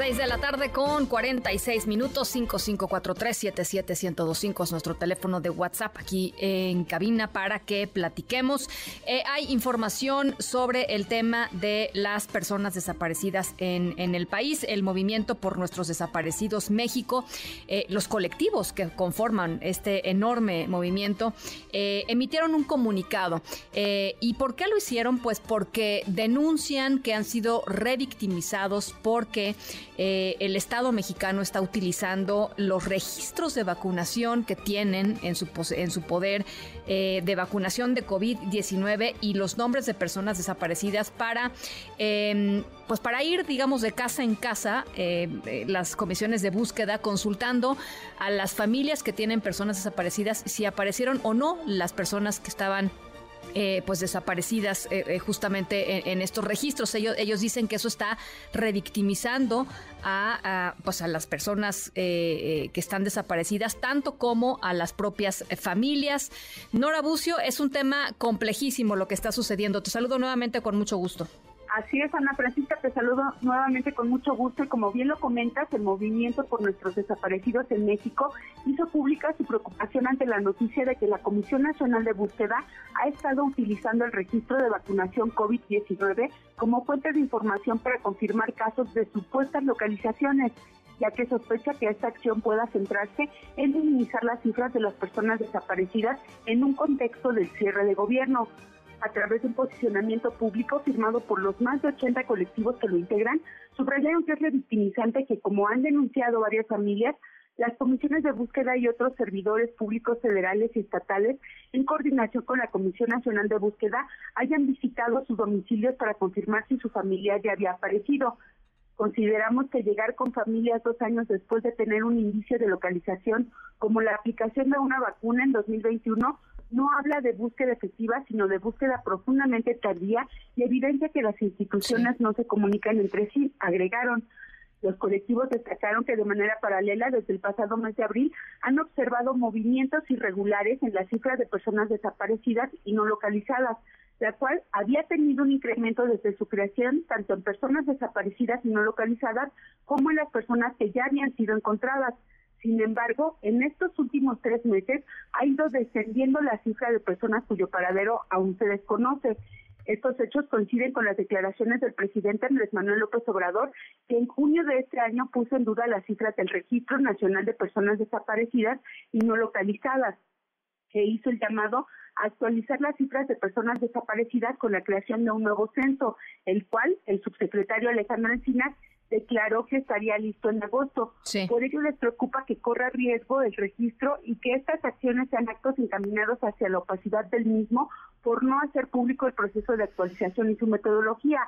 6 de la tarde con 46 minutos, 5543-77125 es nuestro teléfono de WhatsApp aquí en cabina para que platiquemos. Eh, hay información sobre el tema de las personas desaparecidas en, en el país, el movimiento por nuestros desaparecidos México, eh, los colectivos que conforman este enorme movimiento, eh, emitieron un comunicado. ¿Y por qué lo hicieron? Pues porque denuncian que han sido revictimizados porque eh, el Estado mexicano está utilizando los registros de vacunación que tienen en su, en su poder eh, de vacunación de COVID-19 y los nombres de personas desaparecidas para, em, pues para ir, digamos, de casa en casa, eh, las comisiones de búsqueda, consultando a las familias que tienen personas desaparecidas si aparecieron o no las personas que estaban eh, pues desaparecidas eh, eh, justamente en, estos registros. Ellos, ellos dicen que eso está revictimizando a, pues a las personas que están desaparecidas, tanto como a las propias familias. Nora Bucio, es un tema complejísimo lo que está sucediendo. Te saludo nuevamente con mucho gusto. Así es, Ana Francisca, te saludo nuevamente con mucho gusto y como bien lo comentas, el movimiento por nuestros desaparecidos en México hizo pública su preocupación ante la noticia de que la Comisión Nacional de Búsqueda ha estado utilizando el registro de vacunación COVID-19 como fuente de información para confirmar casos de supuestas localizaciones ya que sospecha que esta acción pueda centrarse en minimizar las cifras de las personas desaparecidas en un contexto del cierre de gobierno. A través de un posicionamiento público firmado por los más de 80 colectivos que lo integran, subrayaron que es revictimizante que, como han denunciado varias familias, las comisiones de búsqueda y otros servidores públicos federales y estatales, en coordinación con la Comisión Nacional de Búsqueda, hayan visitado sus domicilios para confirmar si su familia ya había aparecido. Consideramos que llegar con familias dos años después de tener un indicio de localización, como la aplicación de una vacuna en 2021, no habla de búsqueda efectiva, sino de búsqueda profundamente tardía y evidencia que las instituciones no se comunican entre sí, agregaron. Los colectivos destacaron que de manera paralela desde el pasado mes de abril han observado movimientos irregulares en las cifras de personas desaparecidas y no localizadas, la cual había tenido un incremento desde su creación tanto en personas desaparecidas y no localizadas como en las personas que ya habían sido encontradas. Sin embargo, en estos últimos tres meses ha ido descendiendo la cifra de personas cuyo paradero aún se desconoce. Estos hechos coinciden con las declaraciones del presidente Andrés Manuel López Obrador, que en junio de este año puso en duda las cifras del Registro Nacional de Personas Desaparecidas y no localizadas, que hizo el llamado actualizar las cifras de personas desaparecidas con la creación de un nuevo censo, el cual el subsecretario Alejandro Encinas declaró que estaría listo en agosto. Por ello les preocupa que corra riesgo el registro y que estas acciones sean actos encaminados hacia la opacidad del mismo por no hacer público el proceso de actualización y su metodología.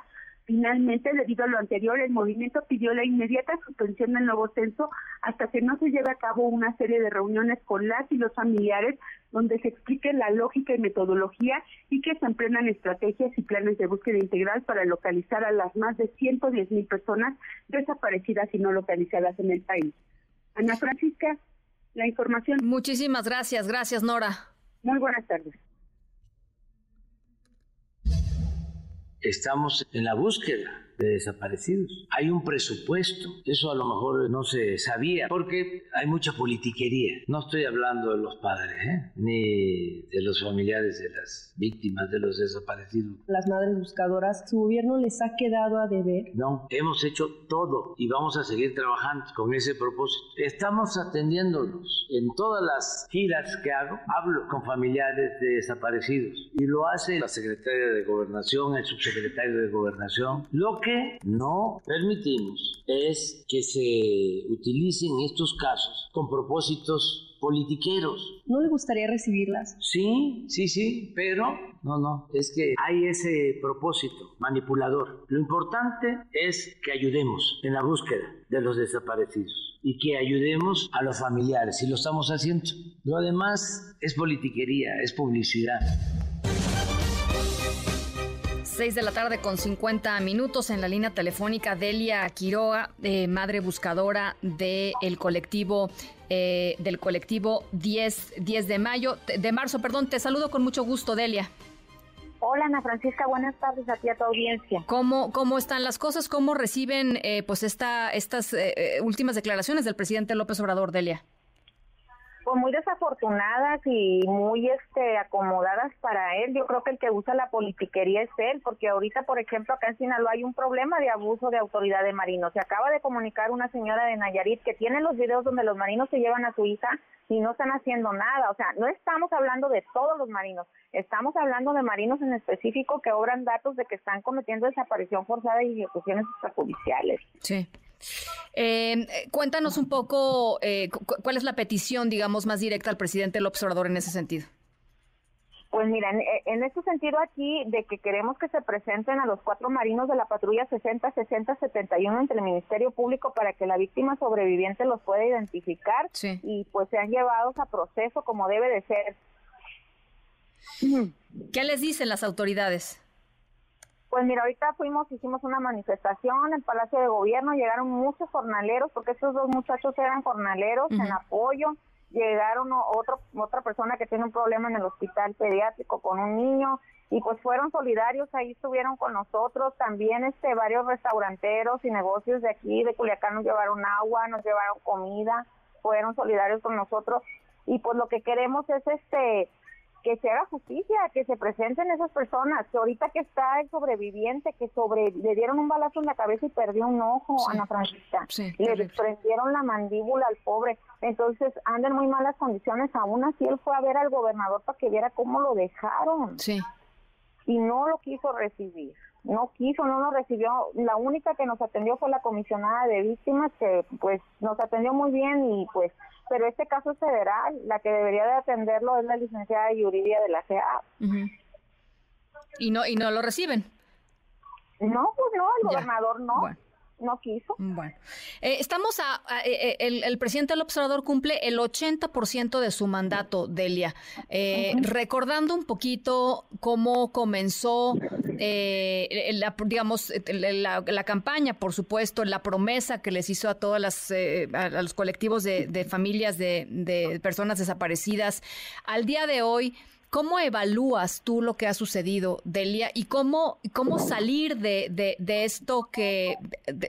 Finalmente, debido a lo anterior, el movimiento pidió la inmediata suspensión del nuevo censo hasta que no se lleve a cabo una serie de reuniones con las y los familiares donde se explique la lógica y metodología y que se emprendan estrategias y planes de búsqueda integral para localizar a las más de 110 mil personas desaparecidas y no localizadas en el país. Ana Francisca, la información. Muchísimas gracias, gracias Nora. Muy buenas tardes. Estamos en la búsqueda de desaparecidos. Hay un presupuesto, eso a lo mejor no se sabía, porque hay mucha politiquería. No estoy hablando de los padres, ¿eh? ni de los familiares de las víctimas, de los desaparecidos. Las madres buscadoras, ¿su gobierno les ha quedado a deber? No, hemos hecho todo y vamos a seguir trabajando con ese propósito. Estamos atendiéndolos en todas las giras que hago, hablo con familiares de desaparecidos y lo hace la secretaria de Gobernación, el subsecretario de Gobernación, lo que no permitimos es que se utilicen estos casos con propósitos politiqueros. ¿No le gustaría recibirlas? Sí, sí, sí, pero no, no, es que hay ese propósito manipulador. Lo importante es que ayudemos en la búsqueda de los desaparecidos y que ayudemos a los familiares y lo estamos haciendo. Lo demás es politiquería, es publicidad. 6 de la tarde con 50 minutos en la línea telefónica Delia Quiroga, eh, madre buscadora del colectivo eh, del colectivo 10, 10 de mayo, de marzo, perdón, te saludo con mucho gusto, Delia. Hola Ana Francisca, buenas tardes a ti a tu audiencia. ¿Cómo, cómo están las cosas? ¿Cómo reciben eh, pues esta, estas últimas declaraciones del presidente López Obrador, Delia? Pues muy desafortunadas y muy este acomodadas para él. Yo creo que el que usa la politiquería es él, porque ahorita, por ejemplo, acá en Sinaloa hay un problema de abuso de autoridad de marinos. Se acaba de comunicar una señora de Nayarit que tiene los videos donde los marinos se llevan a su hija y no están haciendo nada. O sea, no estamos hablando de todos los marinos, estamos hablando de marinos en específico que obran datos de que están cometiendo desaparición forzada y ejecuciones extrajudiciales. Sí. Eh, cuéntanos un poco eh, cuál es la petición, digamos, más directa al presidente López Obrador en ese sentido. Pues mira, en, en este sentido aquí, de que queremos que se presenten a los cuatro marinos de la patrulla 60, 60, 71 entre el Ministerio Público para que la víctima sobreviviente los pueda identificar y pues sean llevados a proceso como debe de ser. ¿Qué les dicen las autoridades? Pues mira, ahorita fuimos, hicimos una manifestación en el Palacio de Gobierno, llegaron muchos jornaleros, porque estos dos muchachos eran jornaleros en apoyo, llegaron otro, otra persona que tiene un problema en el hospital pediátrico con un niño, y pues fueron solidarios, ahí estuvieron con nosotros, también este varios restauranteros y negocios de aquí, de Culiacán nos llevaron agua, nos llevaron comida, fueron solidarios con nosotros, y pues lo que queremos es este que se haga justicia, que se presenten esas personas, que ahorita que está el sobreviviente, que sobre le dieron un balazo en la cabeza y perdió un ojo, Ana Francisca, le desprendieron la mandíbula al pobre, entonces anda en muy malas condiciones, aún así él fue a ver al gobernador para que viera cómo lo dejaron. Sí. y no lo quiso recibir. No quiso, no nos recibió. La única que nos atendió fue la comisionada de víctimas, que pues nos atendió muy bien y pues, pero este caso es federal. La que debería de atenderlo es la licenciada Yuridia de la CEA. Y no, y no lo reciben. No, pues no, el gobernador no no quiso. Bueno, eh, estamos a, eh, eh, el, presidente del observador cumple el 80% de su mandato, Delia. Recordando un poquito cómo comenzó, la, digamos, la, campaña, por supuesto, la promesa que les hizo a todas las, a, los colectivos de, de familias de, de personas desaparecidas. Al día de hoy, ¿Cómo evalúas tú lo que ha sucedido, Delia, y cómo, cómo salir de, de, esto que,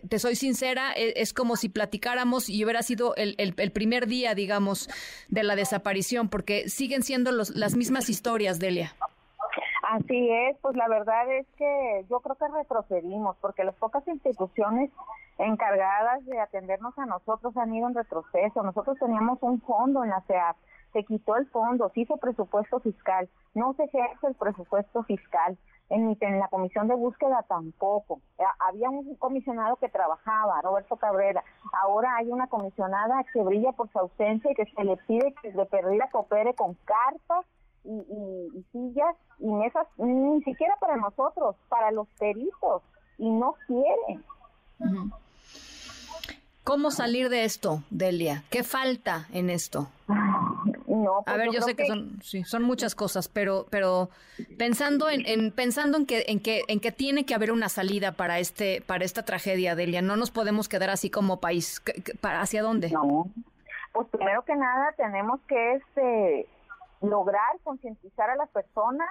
te soy sincera, e, es, como si platicáramos y hubiera sido el, el, primer día, digamos, de la desaparición, porque siguen siendo los, las mismas historias, Delia. Así es, pues la verdad es que yo creo que retrocedimos, porque las pocas instituciones encargadas de atendernos a nosotros han ido en retroceso. Nosotros teníamos un fondo en la CEAP se quitó el fondo, se hizo presupuesto fiscal, no se ejerce el presupuesto fiscal, en, en la comisión de búsqueda tampoco. Eh, había un comisionado que trabajaba, Roberto Cabrera, ahora hay una comisionada que brilla por su ausencia y que se le pide que de perdida coopere con cartas y, y, sillas y mesas, ni siquiera para nosotros, para los peritos, y no quieren. ¿Cómo salir de esto, Delia? ¿Qué falta en esto? <laughs> No, pues a ver, yo, sé que, son, sí, son muchas cosas, pero, pero pensando en, pensando en que, en que, en que tiene que haber una salida para este, para esta tragedia, Delia, no nos podemos quedar así como país. ¿Hacia dónde? No, pues primero que nada tenemos que este lograr concientizar a las personas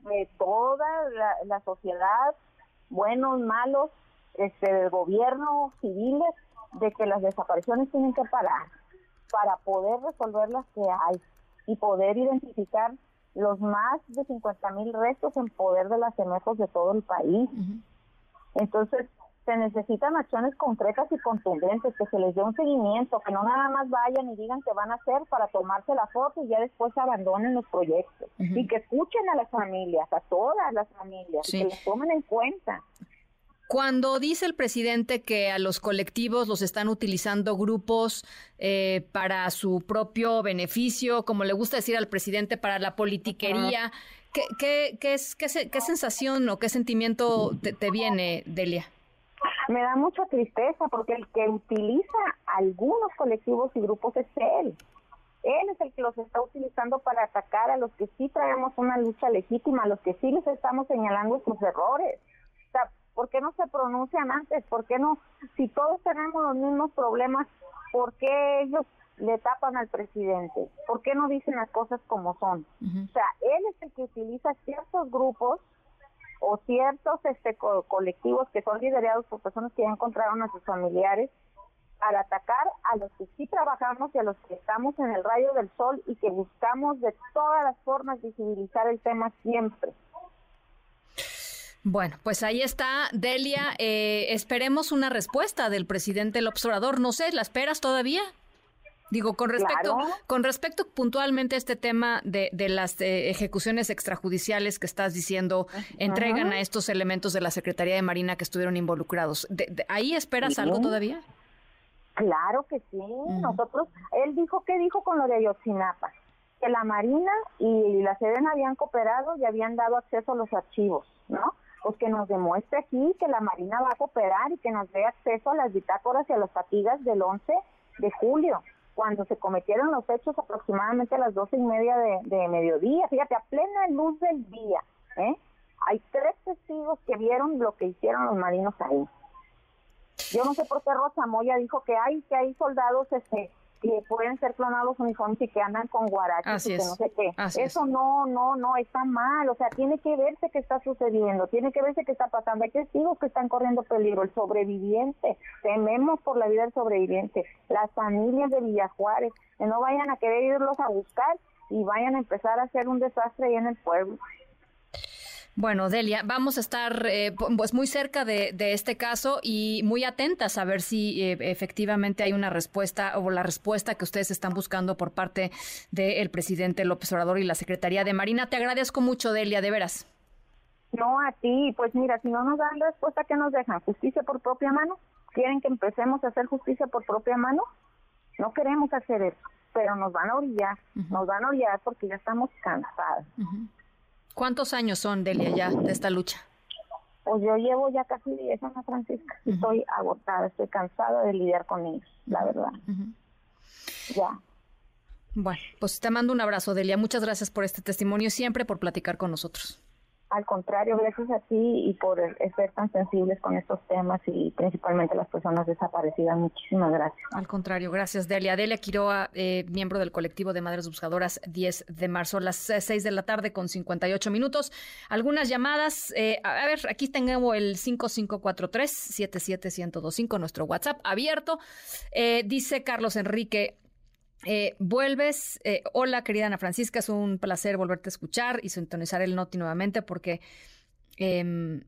de toda la, la sociedad, buenos, malos, este, del gobierno, civiles, de que las desapariciones tienen que parar para poder resolver las que hay y poder identificar los más de 50 mil restos en poder de las semejos de todo el país. Entonces, se necesitan acciones concretas y contundentes, que se les dé un seguimiento, que no nada más vayan y digan que van a hacer para tomarse la foto y ya después abandonen los proyectos. Y que escuchen a las familias, a todas las familias, que les tomen en cuenta. Cuando dice el presidente que a los colectivos los están utilizando grupos eh, para su propio beneficio, como le gusta decir al presidente, para la politiquería, ¿qué, qué, qué, es, qué, qué sensación o qué sentimiento te, viene, Delia? Me da mucha tristeza porque el que utiliza algunos colectivos y grupos es él. Él es el que los está utilizando para atacar a los que sí traemos una lucha legítima, a los que sí les estamos señalando sus errores. ¿Por qué no se pronuncian antes? ¿Por qué no? Si todos tenemos los mismos problemas, ¿por qué ellos le tapan al presidente? ¿Por qué no dicen las cosas como son? O sea, él es el que utiliza ciertos grupos o ciertos este colectivos que son liderados por personas que ya encontraron a sus familiares para atacar a los que sí trabajamos y a los que estamos en el rayo del sol y que buscamos de todas las formas visibilizar el tema siempre. Bueno, pues ahí está, Delia. Eh, esperemos una respuesta del presidente del observador. No sé, ¿la esperas todavía? Digo, con respecto, con respecto puntualmente a este tema de, de las eh, ejecuciones extrajudiciales que estás diciendo, entregan a estos elementos de la Secretaría de Marina que estuvieron involucrados. De, ¿Ahí esperas algo todavía? Claro que sí. Nosotros, él dijo, ¿qué dijo con lo de Ayotzinapa? Que la Marina y la Sedena habían cooperado y habían dado acceso a los archivos, ¿no? Pues que nos demuestre aquí que la Marina va a cooperar y que nos dé acceso a las bitácoras y a las fatigas del 11 de julio, cuando se cometieron los hechos aproximadamente a las doce y media de, mediodía, fíjate, a plena luz del día, ¿eh? Hay tres testigos que vieron lo que hicieron los marinos ahí. Yo no sé por qué Rosa Moya dijo que hay que hay soldados este que pueden ser clonados uniformes y que andan con guarachas y que no sé qué. Eso no, no, no, está mal. O sea, tiene que verse qué está sucediendo, tiene que verse qué está pasando. Hay testigos que están corriendo peligro. El sobreviviente, tememos por la vida del sobreviviente. Las familias de Villajuárez, que no vayan a querer irlos a buscar y vayan a empezar a hacer un desastre ahí en el pueblo. Bueno, Delia, vamos a estar eh, pues muy cerca de, este caso y muy atentas a ver si eh, efectivamente hay una respuesta o la respuesta que ustedes están buscando por parte del presidente López Obrador y la Secretaría de Marina. Te agradezco mucho, Delia, de veras. No a ti, pues mira, si no nos dan respuesta, ¿qué nos dejan? ¿Justicia por propia mano? ¿Quieren que empecemos a hacer justicia por propia mano? No queremos hacer eso, pero nos van a orillar, nos van a orillar porque ya estamos cansados. ¿Cuántos años son, Delia, ya de esta lucha? Pues yo llevo ya casi 10 años, Francisca. Estoy agotada, estoy cansada de lidiar con ellos, la verdad. Ya. Bueno, pues te mando un abrazo, Delia. Muchas gracias por este testimonio, siempre por platicar con nosotros. Al contrario, gracias a ti y por ser tan sensibles con estos temas y principalmente las personas desaparecidas. Muchísimas gracias. Al contrario, gracias Delia. Delia Quiroa, eh, miembro del colectivo de Madres Buscadoras 10 de marzo, las 6 eh, de la tarde con 58 minutos. Algunas llamadas. Eh, a ver, aquí tengo el 5543-77125, nuestro WhatsApp abierto. dice Carlos Enrique, eh, vuelves. Eh, hola, querida Ana Francisca, es un placer volverte a escuchar y sintonizar el Noti nuevamente porque em,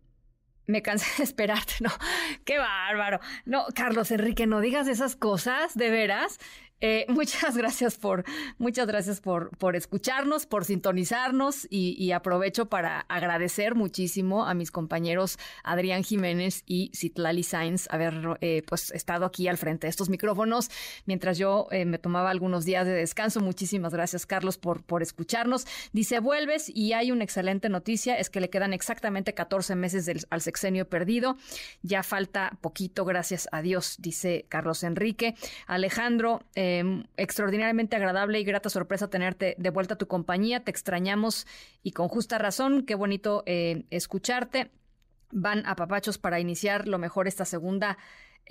me cansé de <laughs> esperarte, ¿no? Qué bárbaro. No, Carlos Enrique, no digas esas cosas, de veras. Eh, <laughs> muchas gracias por, muchas gracias por, por escucharnos, por sintonizarnos y, aprovecho para agradecer muchísimo a mis compañeros Adrián Jiménez y Citlali Sainz haber eh, pues estado aquí al frente de estos micrófonos mientras yo eh, me tomaba algunos días de descanso. Muchísimas gracias, Carlos, por, por escucharnos. Dice, vuelves y hay una excelente noticia, es que le quedan exactamente 14 meses al sexenio perdido. Ya falta poquito, gracias a Dios, dice Carlos Enrique. Alejandro, Em, extraordinariamente agradable y grata sorpresa tenerte de vuelta a tu compañía. Te extrañamos y con justa razón. Qué bonito eh, escucharte. Van a papachos para iniciar lo mejor esta segunda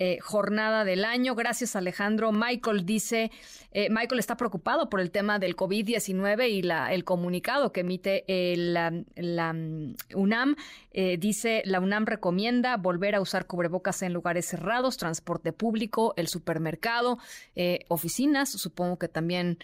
eh, jornada del año. Gracias, Alejandro. Michael dice, eh, Michael está preocupado por el tema del COVID-19 y el comunicado que emite la, mm, UNAM. Eh, dice, la UNAM recomienda volver a usar cubrebocas en lugares cerrados, transporte público, el supermercado, oficinas, supongo que también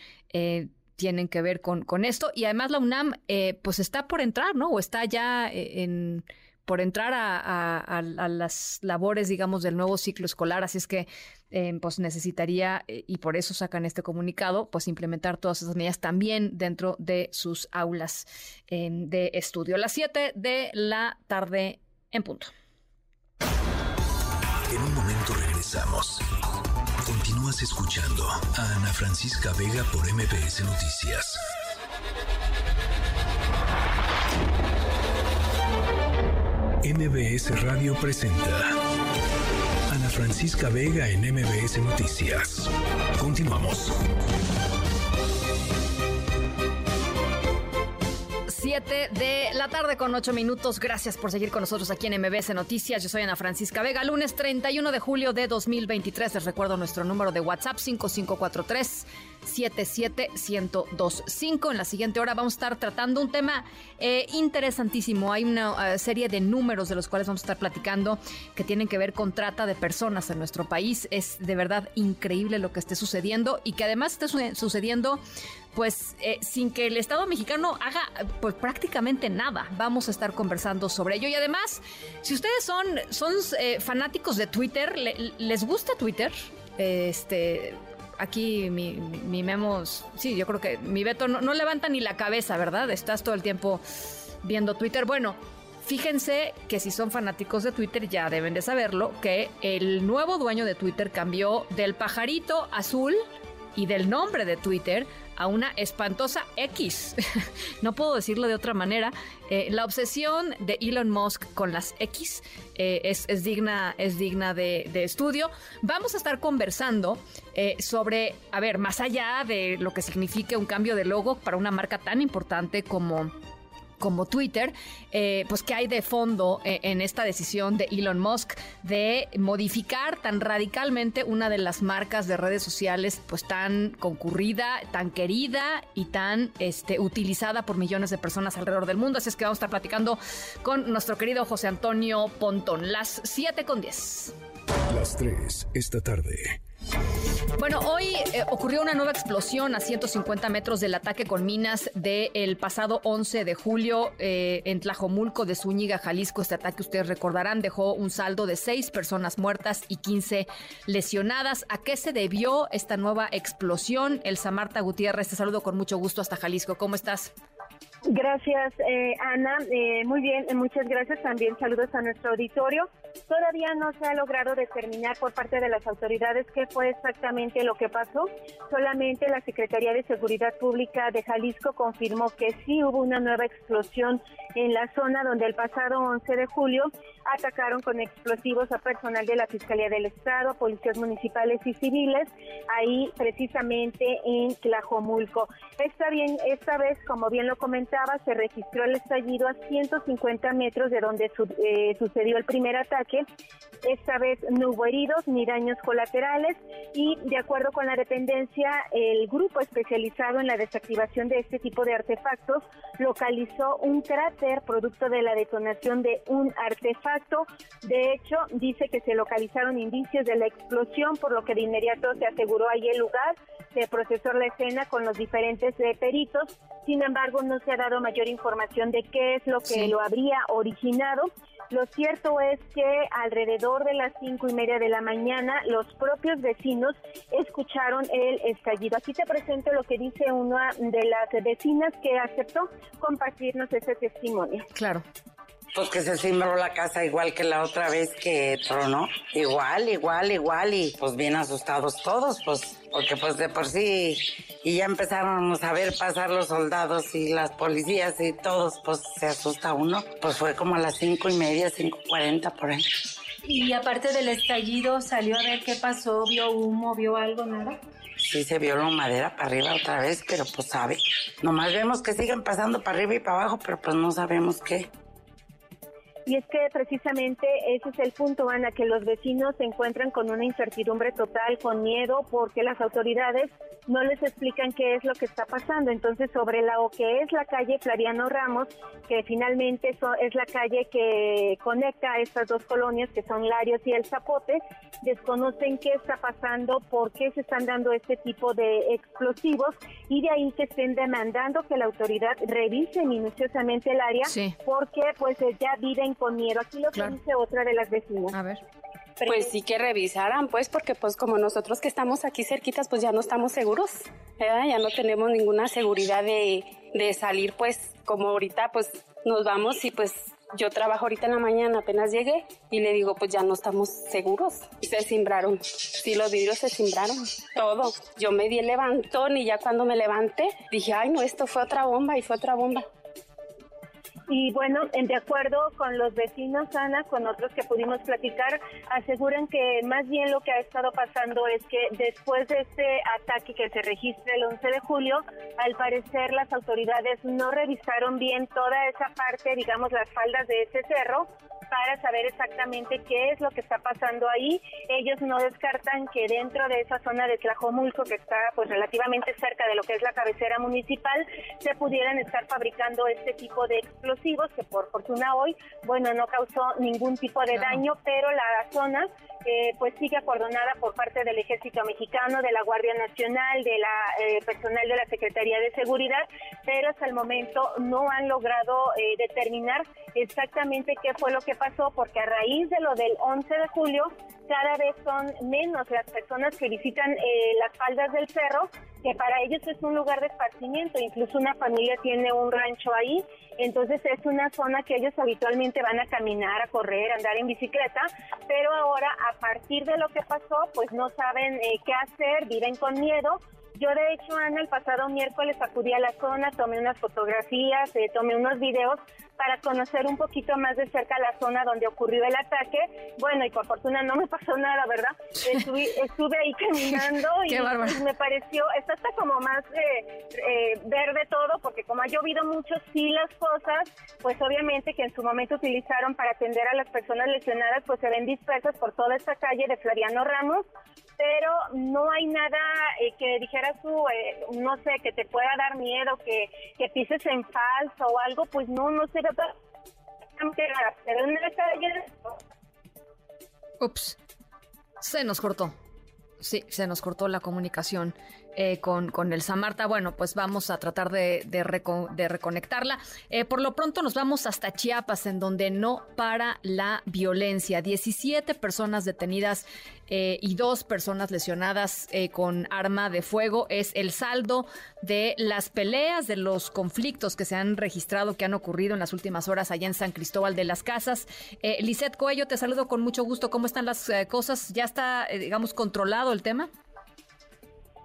tienen que ver con esto. Y además la UNAM, pues está por entrar, ¿no? O está ya en por entrar a, las labores, digamos, del nuevo ciclo escolar. Así es que, eh, pues necesitaría, eh, y por eso sacan este comunicado, pues implementar todas esas medidas también dentro de sus aulas em, de estudio. Las 7 de la tarde en punto. En un momento regresamos. Continúas escuchando a Ana Francisca Vega por MPS Noticias. MBS Radio presenta Ana Francisca Vega en MBS Noticias. Continuamos. 7 de la tarde con 8 minutos. Gracias por seguir con nosotros aquí en MBS Noticias. Yo soy Ana Francisca Vega. Lunes 31 de julio de 2023. Les recuerdo nuestro número de WhatsApp 5543 77125. En la siguiente hora vamos a estar tratando un tema eh, interesantísimo. Hay una eh, serie de números de los cuales vamos a estar platicando que tienen que ver con trata de personas en nuestro país. Es de verdad increíble lo que esté sucediendo y que además esté sucediendo pues eh, sin que el Estado mexicano haga pues prácticamente nada. Vamos a estar conversando sobre ello. Y además, si ustedes son, son fanáticos de Twitter, ¿les gusta Twitter? Este, aquí mi, mi, Memo, sí, yo creo que mi Beto no, levanta ni la cabeza, ¿verdad? Estás todo el tiempo viendo Twitter. Bueno, Fíjense que si son fanáticos de Twitter ya deben de saberlo, que el nuevo dueño de Twitter cambió del pajarito azul y del nombre de Twitter a una espantosa X. <laughs> no puedo decirlo de otra manera. Eh, la obsesión de Elon Musk con las X eh, es, digna, es digna de, estudio. Vamos a estar conversando eh, sobre, a ver, más allá de lo que significa un cambio de logo para una marca tan importante como como Twitter, eh, pues qué hay de fondo eh, en esta decisión de Elon Musk de modificar tan radicalmente una de las marcas de redes sociales pues tan concurrida, tan querida y tan este, utilizada por millones de personas alrededor del mundo. Así es que vamos a estar platicando con nuestro querido José Antonio Pontón. Las 7 con 10. Las 3 esta tarde. Bueno, hoy eh, ocurrió una nueva explosión a 150 metros del ataque con minas del pasado 11 de julio eh, en Tlajomulco de Zúñiga, Jalisco. Este ataque, ustedes recordarán, dejó un saldo de seis personas muertas y 15 lesionadas. ¿A qué se debió esta nueva explosión? El Samarta Gutiérrez, te saludo con mucho gusto hasta Jalisco. ¿Cómo estás? Gracias, eh, Ana. Eh, muy bien, eh, muchas gracias. También saludos a nuestro auditorio. Todavía no se ha logrado determinar por parte de las autoridades qué fue exactamente lo que pasó. Solamente la Secretaría de Seguridad Pública de Jalisco confirmó que sí hubo una nueva explosión en la zona donde el pasado 11 de julio atacaron con explosivos a personal de la Fiscalía del Estado, policías municipales y civiles, ahí precisamente en Tlajomulco. Está bien, esta vez, como bien lo comentaba, se registró el estallido a 150 metros de donde eh, sucedió el primer ataque. Esta vez no hubo heridos ni daños colaterales y de acuerdo con la dependencia, el grupo especializado en la desactivación de este tipo de artefactos localizó un cráter producto de la detonación de un artefacto. De hecho, dice que se localizaron indicios de la explosión, por lo que de inmediato se aseguró ahí el lugar, se procesó la escena con los diferentes eh, peritos. Sin embargo, no se ha dado mayor información de qué es lo que lo habría originado. Lo cierto es que alrededor de las cinco y media de la mañana los propios vecinos escucharon el estallido. Aquí te presento lo que dice una de las vecinas que aceptó compartirnos ese testimonio. Claro. Pues que se cimbró la casa igual que la otra vez que tronó. Igual, igual, igual. Y pues bien asustados todos, pues, porque pues de por sí. Y ya empezaron a ver pasar los soldados y las policías y todos, pues se asusta uno. Pues fue como a las cinco y media, cinco cuarenta por ahí. Y aparte del estallido, salió a ver qué pasó, vio humo, vio algo, nada. Sí se vio la madera para arriba otra vez, pero pues sabe. Nomás vemos que siguen pasando para arriba y para abajo, pero pues no sabemos qué. Y es que precisamente ese es el punto, Ana, que los vecinos se encuentran con una incertidumbre total, con miedo, porque las autoridades no les explican qué es lo que está pasando. Entonces, sobre la o que es la calle Flaviano Ramos, que finalmente es la calle que conecta a estas dos colonias, que son Larios y El Zapote, desconocen qué está pasando, por qué se están dando este tipo de explosivos, y de ahí que estén demandando que la autoridad revise minuciosamente el área, porque pues ya viven con miedo. Aquí lo que dice otra de las vecinas. A ver. Pues sí que revisaran, pues, porque pues como nosotros que estamos aquí cerquitas, pues ya no estamos seguros, ya no tenemos ninguna seguridad de, de salir, pues, como ahorita, pues nos vamos y pues yo trabajo ahorita en la mañana, apenas llegué y le digo, pues ya no estamos seguros. Y se cimbraron. Sí, los vidrios se cimbraron. Todo. Yo me di el levantón y ya cuando me levanté dije, ay, no, esto fue otra bomba y fue otra bomba. Y bueno, de acuerdo con los vecinos, Ana, con otros que pudimos platicar, aseguran que más bien lo que ha estado pasando es que después de este ataque que se registra el 11 de julio, al parecer las autoridades no revisaron bien toda esa parte, digamos, las faldas de ese cerro, para saber exactamente qué es lo que está pasando ahí. Ellos no descartan que dentro de esa zona de Tlajomulco, que está pues relativamente cerca de lo que es la cabecera municipal, se pudieran estar fabricando este tipo de explosivos que por fortuna hoy, bueno, no causó ningún tipo de daño, pero la zona eh, pues sigue acordonada por parte del Ejército Mexicano, de la Guardia Nacional, de la eh, personal de la Secretaría de Seguridad, pero hasta el momento no han logrado eh, determinar exactamente qué fue lo que pasó, porque a raíz de lo del 11 de julio, cada vez son menos las personas que visitan las faldas del cerro, que para ellos es un lugar de esparcimiento, incluso una familia tiene un rancho ahí, entonces es una zona que ellos habitualmente van a caminar, a correr, a andar en bicicleta, pero ahora a partir de lo que pasó, pues no saben eh, qué hacer, viven con miedo. Yo de hecho, Ana, el pasado miércoles acudí a la zona, tomé unas fotografías, eh, tomé unos videos para conocer un poquito más de cerca la zona donde ocurrió el ataque. Bueno, y por fortuna no me <laughs> pasó nada, ¿verdad? Estuve, estuve ahí caminando <laughs> y, me pareció, está hasta como más eh, eh, verde todo, porque como ha llovido mucho, sí las cosas, pues obviamente que en su momento utilizaron para atender a las personas lesionadas, pues se ven dispersas por toda esta calle de Floriano Ramos, pero no hay nada eh, que dijeras tú, no sé, que te pueda dar miedo, que, que pises en falso o algo, pues no, no sé Ups, se nos cortó. Sí, se nos cortó la comunicación eh, con, con el Samarta. Bueno, pues vamos a tratar de, de, reconectarla. Eh, por lo pronto nos vamos hasta Chiapas, en donde no para la violencia. 17 personas detenidas eh, y dos personas lesionadas eh, con arma de fuego. Es el saldo de las peleas, de los conflictos que se han registrado, que han ocurrido en las últimas horas allá en San Cristóbal de las Casas. Lisette Coello, te saludo con mucho gusto. ¿Cómo están las cosas? ¿Ya está, digamos, controlado el tema?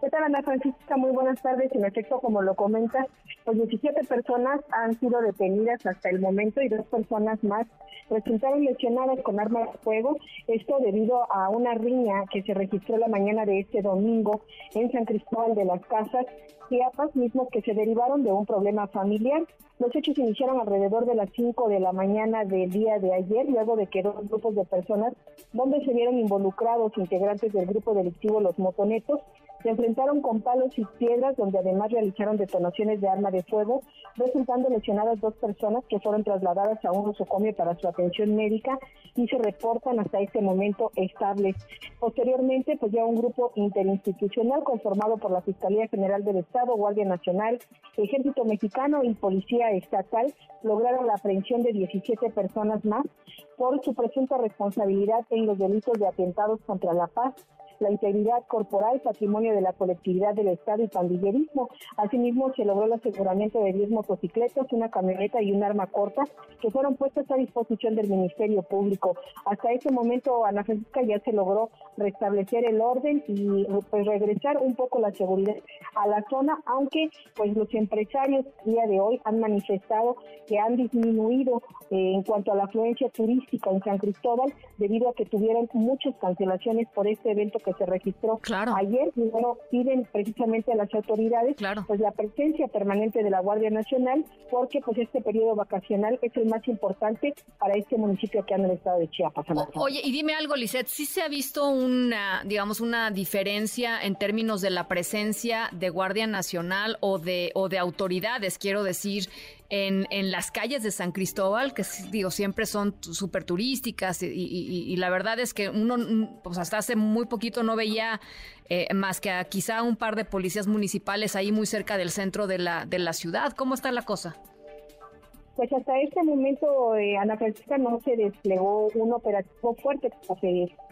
¿Qué tal, Ana Francisca? Muy buenas tardes. En efecto, como lo comentas, pues 17 personas han sido detenidas hasta el momento y dos personas más resultaron lesionadas con armas de fuego. Esto debido a una riña que se registró la mañana de este domingo en San Cristóbal de las Casas, Chiapas, mismo que se derivaron de un problema familiar. Los hechos iniciaron alrededor de las 5 de la mañana del día de ayer, luego de que dos grupos de personas, donde se vieron involucrados integrantes del grupo delictivo Los Motonetos, se enfrentaron con palos y piedras, donde además realizaron detonaciones de arma de fuego, resultando lesionadas dos personas que fueron trasladadas a un nosocomio para su atención médica y se reportan hasta este momento estables. Posteriormente, pues ya un grupo interinstitucional conformado por la Fiscalía General del Estado, Guardia Nacional, Ejército Mexicano y Policía Estatal lograron la aprehensión de 17 personas más por su presunta responsabilidad en los delitos de atentados contra la paz, la integridad corporal, patrimonio de la colectividad del Estado y pandillerismo. Asimismo, se logró el aseguramiento de 10 motocicletas, una camioneta y un arma corta que fueron puestas a disposición del Ministerio Público. Hasta ese momento, Ana Francisca, ya se logró restablecer el orden y pues regresar un poco la seguridad a la zona, aunque pues los empresarios día de hoy han manifestado que han disminuido eh, en cuanto a la afluencia turística en San Cristóbal debido a que tuvieron muchas cancelaciones por este evento que se registró ayer y bueno, piden precisamente a las autoridades pues la presencia permanente de la Guardia Nacional porque pues este periodo vacacional es el más importante para este municipio que en el estado de Chiapas. Oye, y dime algo, Lisette, ¿sí se ha visto una, digamos, una diferencia en términos de la presencia de Guardia Nacional o de, o de autoridades, quiero decir, en, en, las calles de San Cristóbal, que digo, siempre son súper turísticas y, la verdad es que uno, pues hasta hace muy poquito no veía eh, más que a quizá un par de policías municipales ahí muy cerca del centro de la, de la ciudad. ¿Cómo está la cosa? Pues hasta este momento, eh, Ana Francisca, no se desplegó un operativo fuerte como se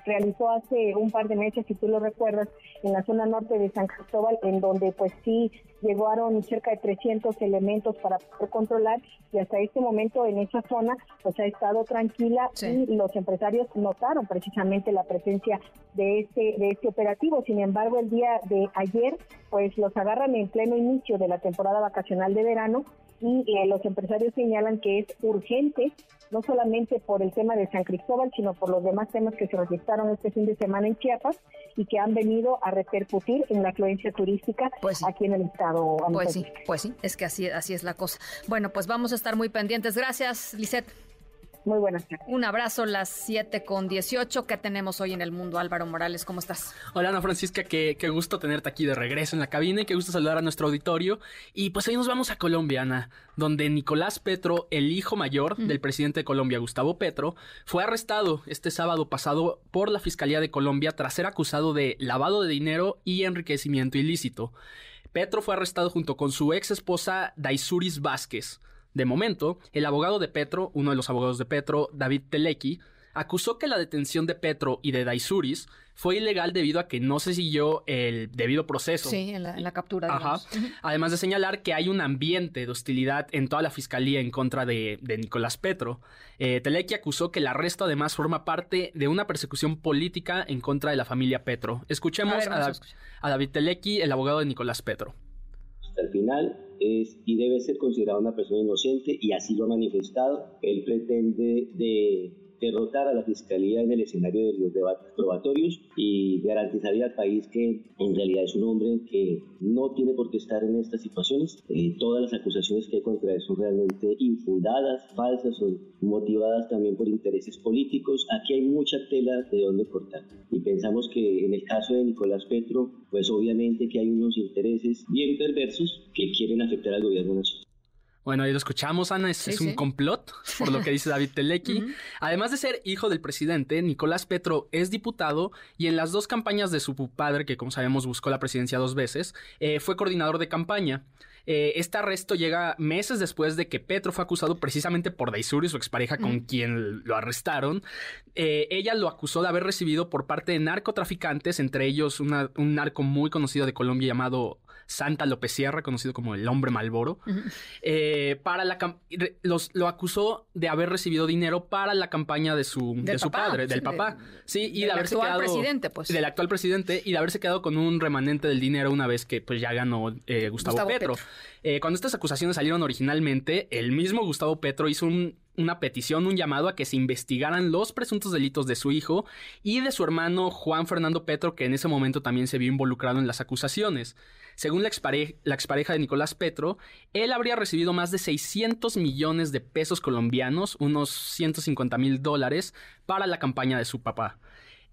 realizó hace un par de meses, si tú lo recuerdas, en la zona norte de San Cristóbal, en donde pues sí llegaron cerca de 300 elementos para poder controlar y hasta este momento en esa zona pues ha estado tranquila y los empresarios notaron precisamente la presencia de este de este operativo. Sin embargo, el día de ayer pues los agarran en pleno inicio de la temporada vacacional de verano y eh, los empresarios señalan que es urgente, no solamente por el tema de San Cristóbal, sino por los demás temas que se registraron este fin de semana en Chiapas y que han venido a repercutir en la afluencia turística pues aquí en el estado. Pues sí, pues sí, es que así, así es la cosa. Bueno, pues vamos a estar muy pendientes. Gracias, Lisette. Muy buenas Un abrazo, las 7 con 18. ¿Qué tenemos hoy en el mundo? Álvaro Morales, ¿cómo estás? Hola, Ana Francisca, qué, qué gusto tenerte aquí de regreso en la cabina y qué gusto saludar a nuestro auditorio. Y pues ahí nos vamos a Colombia, Ana, donde Nicolás Petro, el hijo mayor del presidente de Colombia, Gustavo Petro, fue arrestado este sábado pasado por la Fiscalía de Colombia tras ser acusado de lavado de dinero y enriquecimiento ilícito. Petro fue arrestado junto con su ex esposa Daisuris Vázquez. De momento, el abogado de Petro, uno de los abogados de Petro, David Teleki, acusó que la detención de Petro y de Daisuris fue ilegal debido a que no se siguió el debido proceso. Sí, en la, captura. Ajá. Además de señalar que hay un ambiente de hostilidad en toda la fiscalía en contra de, Nicolás Petro. Eh, Teleki acusó que el arresto además forma parte de una persecución política en contra de la familia Petro. Escuchemos a, a David Teleki, el abogado de Nicolás Petro. Hasta el final es y debe ser considerado una persona inocente y así lo ha manifestado. Él pretende de derrotar a la Fiscalía en el escenario de los debates probatorios y garantizaría al país que en realidad es un hombre que no tiene por qué estar en estas situaciones. Eh, todas las acusaciones que hay contra él son realmente infundadas, falsas, son motivadas también por intereses políticos. Aquí hay mucha tela de donde cortar. Y pensamos que en el caso de Nicolás Petro, pues obviamente que hay unos intereses bien perversos que quieren afectar al gobierno nacional. Bueno, ahí lo escuchamos, Ana, es, un complot, por lo que dice David <laughs> Teleki. Además de ser hijo del presidente, Nicolás Petro es diputado y en las dos campañas de su padre, que como sabemos buscó la presidencia dos veces, eh, fue coordinador de campaña. Eh, este arresto llega meses después de que Petro fue acusado precisamente por Daisuri, su expareja con quien lo arrestaron. Eh, ella lo acusó de haber recibido por parte de narcotraficantes, entre ellos un narco muy conocido de Colombia llamado Santa López Sierra, conocido como el hombre Malboro, eh, para la los, lo acusó de haber recibido dinero para la campaña de su, de su padre, del papá. sí, y de haberse quedado. presidente, pues. Del actual presidente y de haberse quedado con un remanente del dinero una vez que pues ya ganó eh, Gustavo, Petro. Eh, cuando estas acusaciones salieron originalmente, el mismo Gustavo Petro hizo una petición, un llamado a que se investigaran los presuntos delitos de su hijo y de su hermano Juan Fernando Petro, que en ese momento también se vio involucrado en las acusaciones. Según la, expareja de Nicolás Petro, él habría recibido más de 600 millones de pesos colombianos, unos 150 mil dólares, para la campaña de su papá.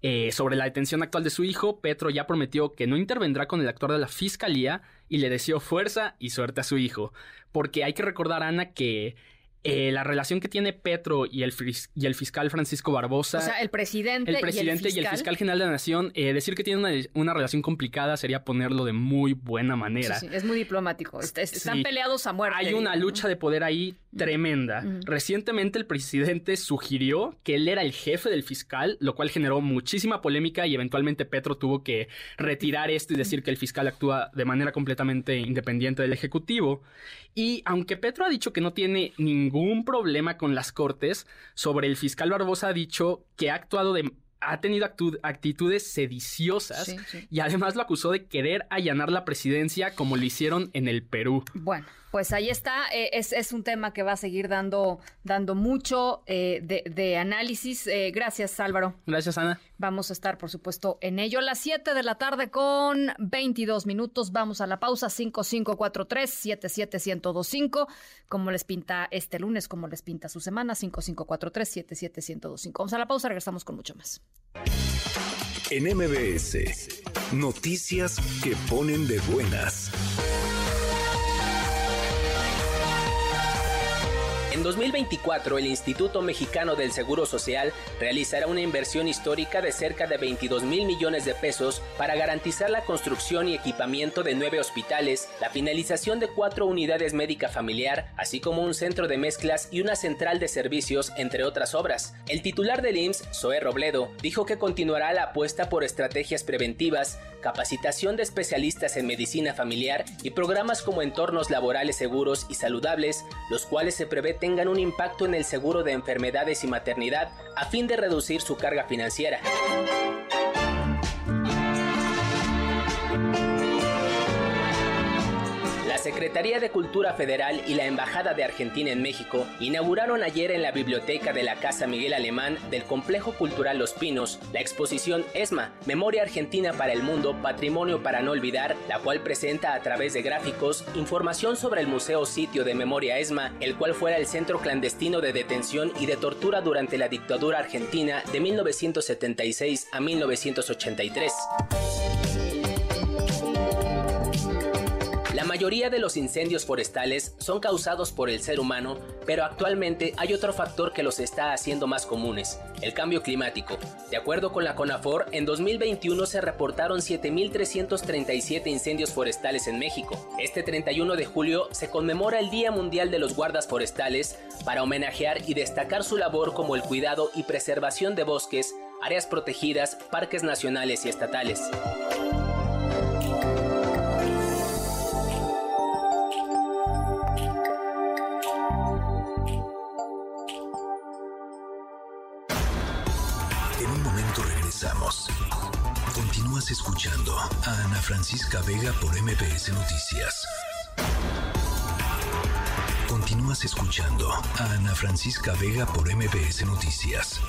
Eh, sobre la detención actual de su hijo, Petro ya prometió que no intervendrá con el actor de la fiscalía y le deseó fuerza y suerte a su hijo. Porque hay que recordar, Ana, que eh, la relación que tiene Petro y el, y el fiscal Francisco Barbosa. O sea, el presidente, el presidente y, el fiscal, general de la nación. Eh, decir que tiene una, relación complicada sería ponerlo de muy buena manera. Sí, es muy diplomático. están peleados a muerte. Hay una lucha de poder ahí tremenda. Recientemente el presidente sugirió que él era el jefe del fiscal, lo cual generó muchísima polémica y eventualmente Petro tuvo que retirar esto y decir que el fiscal actúa de manera completamente independiente del ejecutivo. Y aunque Petro ha dicho que no tiene ningún problema con las cortes, sobre el fiscal Barbosa ha dicho que ha actuado de ha tenido actitudes sediciosas y además lo acusó de querer allanar la presidencia como lo hicieron en el Perú. Bueno, pues ahí está, eh, es, un tema que va a seguir dando, dando mucho eh, de, análisis. Eh, gracias Álvaro. Gracias Ana. Vamos a estar, por supuesto, en ello. A las 7 de la tarde con 22 minutos. Vamos a la pausa 5543-77125. Como les pinta este lunes, como les pinta su semana, 5543-77125. Vamos a la pausa, regresamos con mucho más. En MBS, noticias que ponen de buenas. En 2024, el Instituto Mexicano del Seguro Social realizará una inversión histórica de cerca de 22 mil millones de pesos para garantizar la construcción y equipamiento de nueve hospitales, la finalización de cuatro unidades médica familiar, así como un centro de mezclas y una central de servicios, entre otras obras. El titular del IMSS, Zoe Robledo, dijo que continuará la apuesta por estrategias preventivas, capacitación de especialistas en medicina familiar y programas como entornos laborales seguros y saludables, los cuales se prevé tengan un impacto en el seguro de enfermedades y maternidad a fin de reducir su carga financiera. Secretaría de Cultura Federal y la Embajada de Argentina en México inauguraron ayer en la biblioteca de la Casa Miguel Alemán del Complejo Cultural Los Pinos la exposición ESMA, Memoria Argentina para el Mundo, Patrimonio para no olvidar, la cual presenta a través de gráficos información sobre el Museo Sitio de Memoria ESMA, el cual fuera el centro clandestino de detención y de tortura durante la dictadura argentina de 1976 a 1983. Mayoría de los incendios forestales son causados por el ser humano, pero actualmente hay otro factor que los está haciendo más comunes, el cambio climático. De acuerdo con la CONAFOR, en 2021 se reportaron 7.337 incendios forestales en México. Este 31 de julio se conmemora el Día Mundial de los Guardas Forestales para homenajear y destacar su labor como el cuidado y preservación de bosques, áreas protegidas, parques nacionales y estatales. Continúas escuchando a Ana Francisca Vega por MBS Noticias. Continúas escuchando a Ana Francisca Vega por MBS Noticias.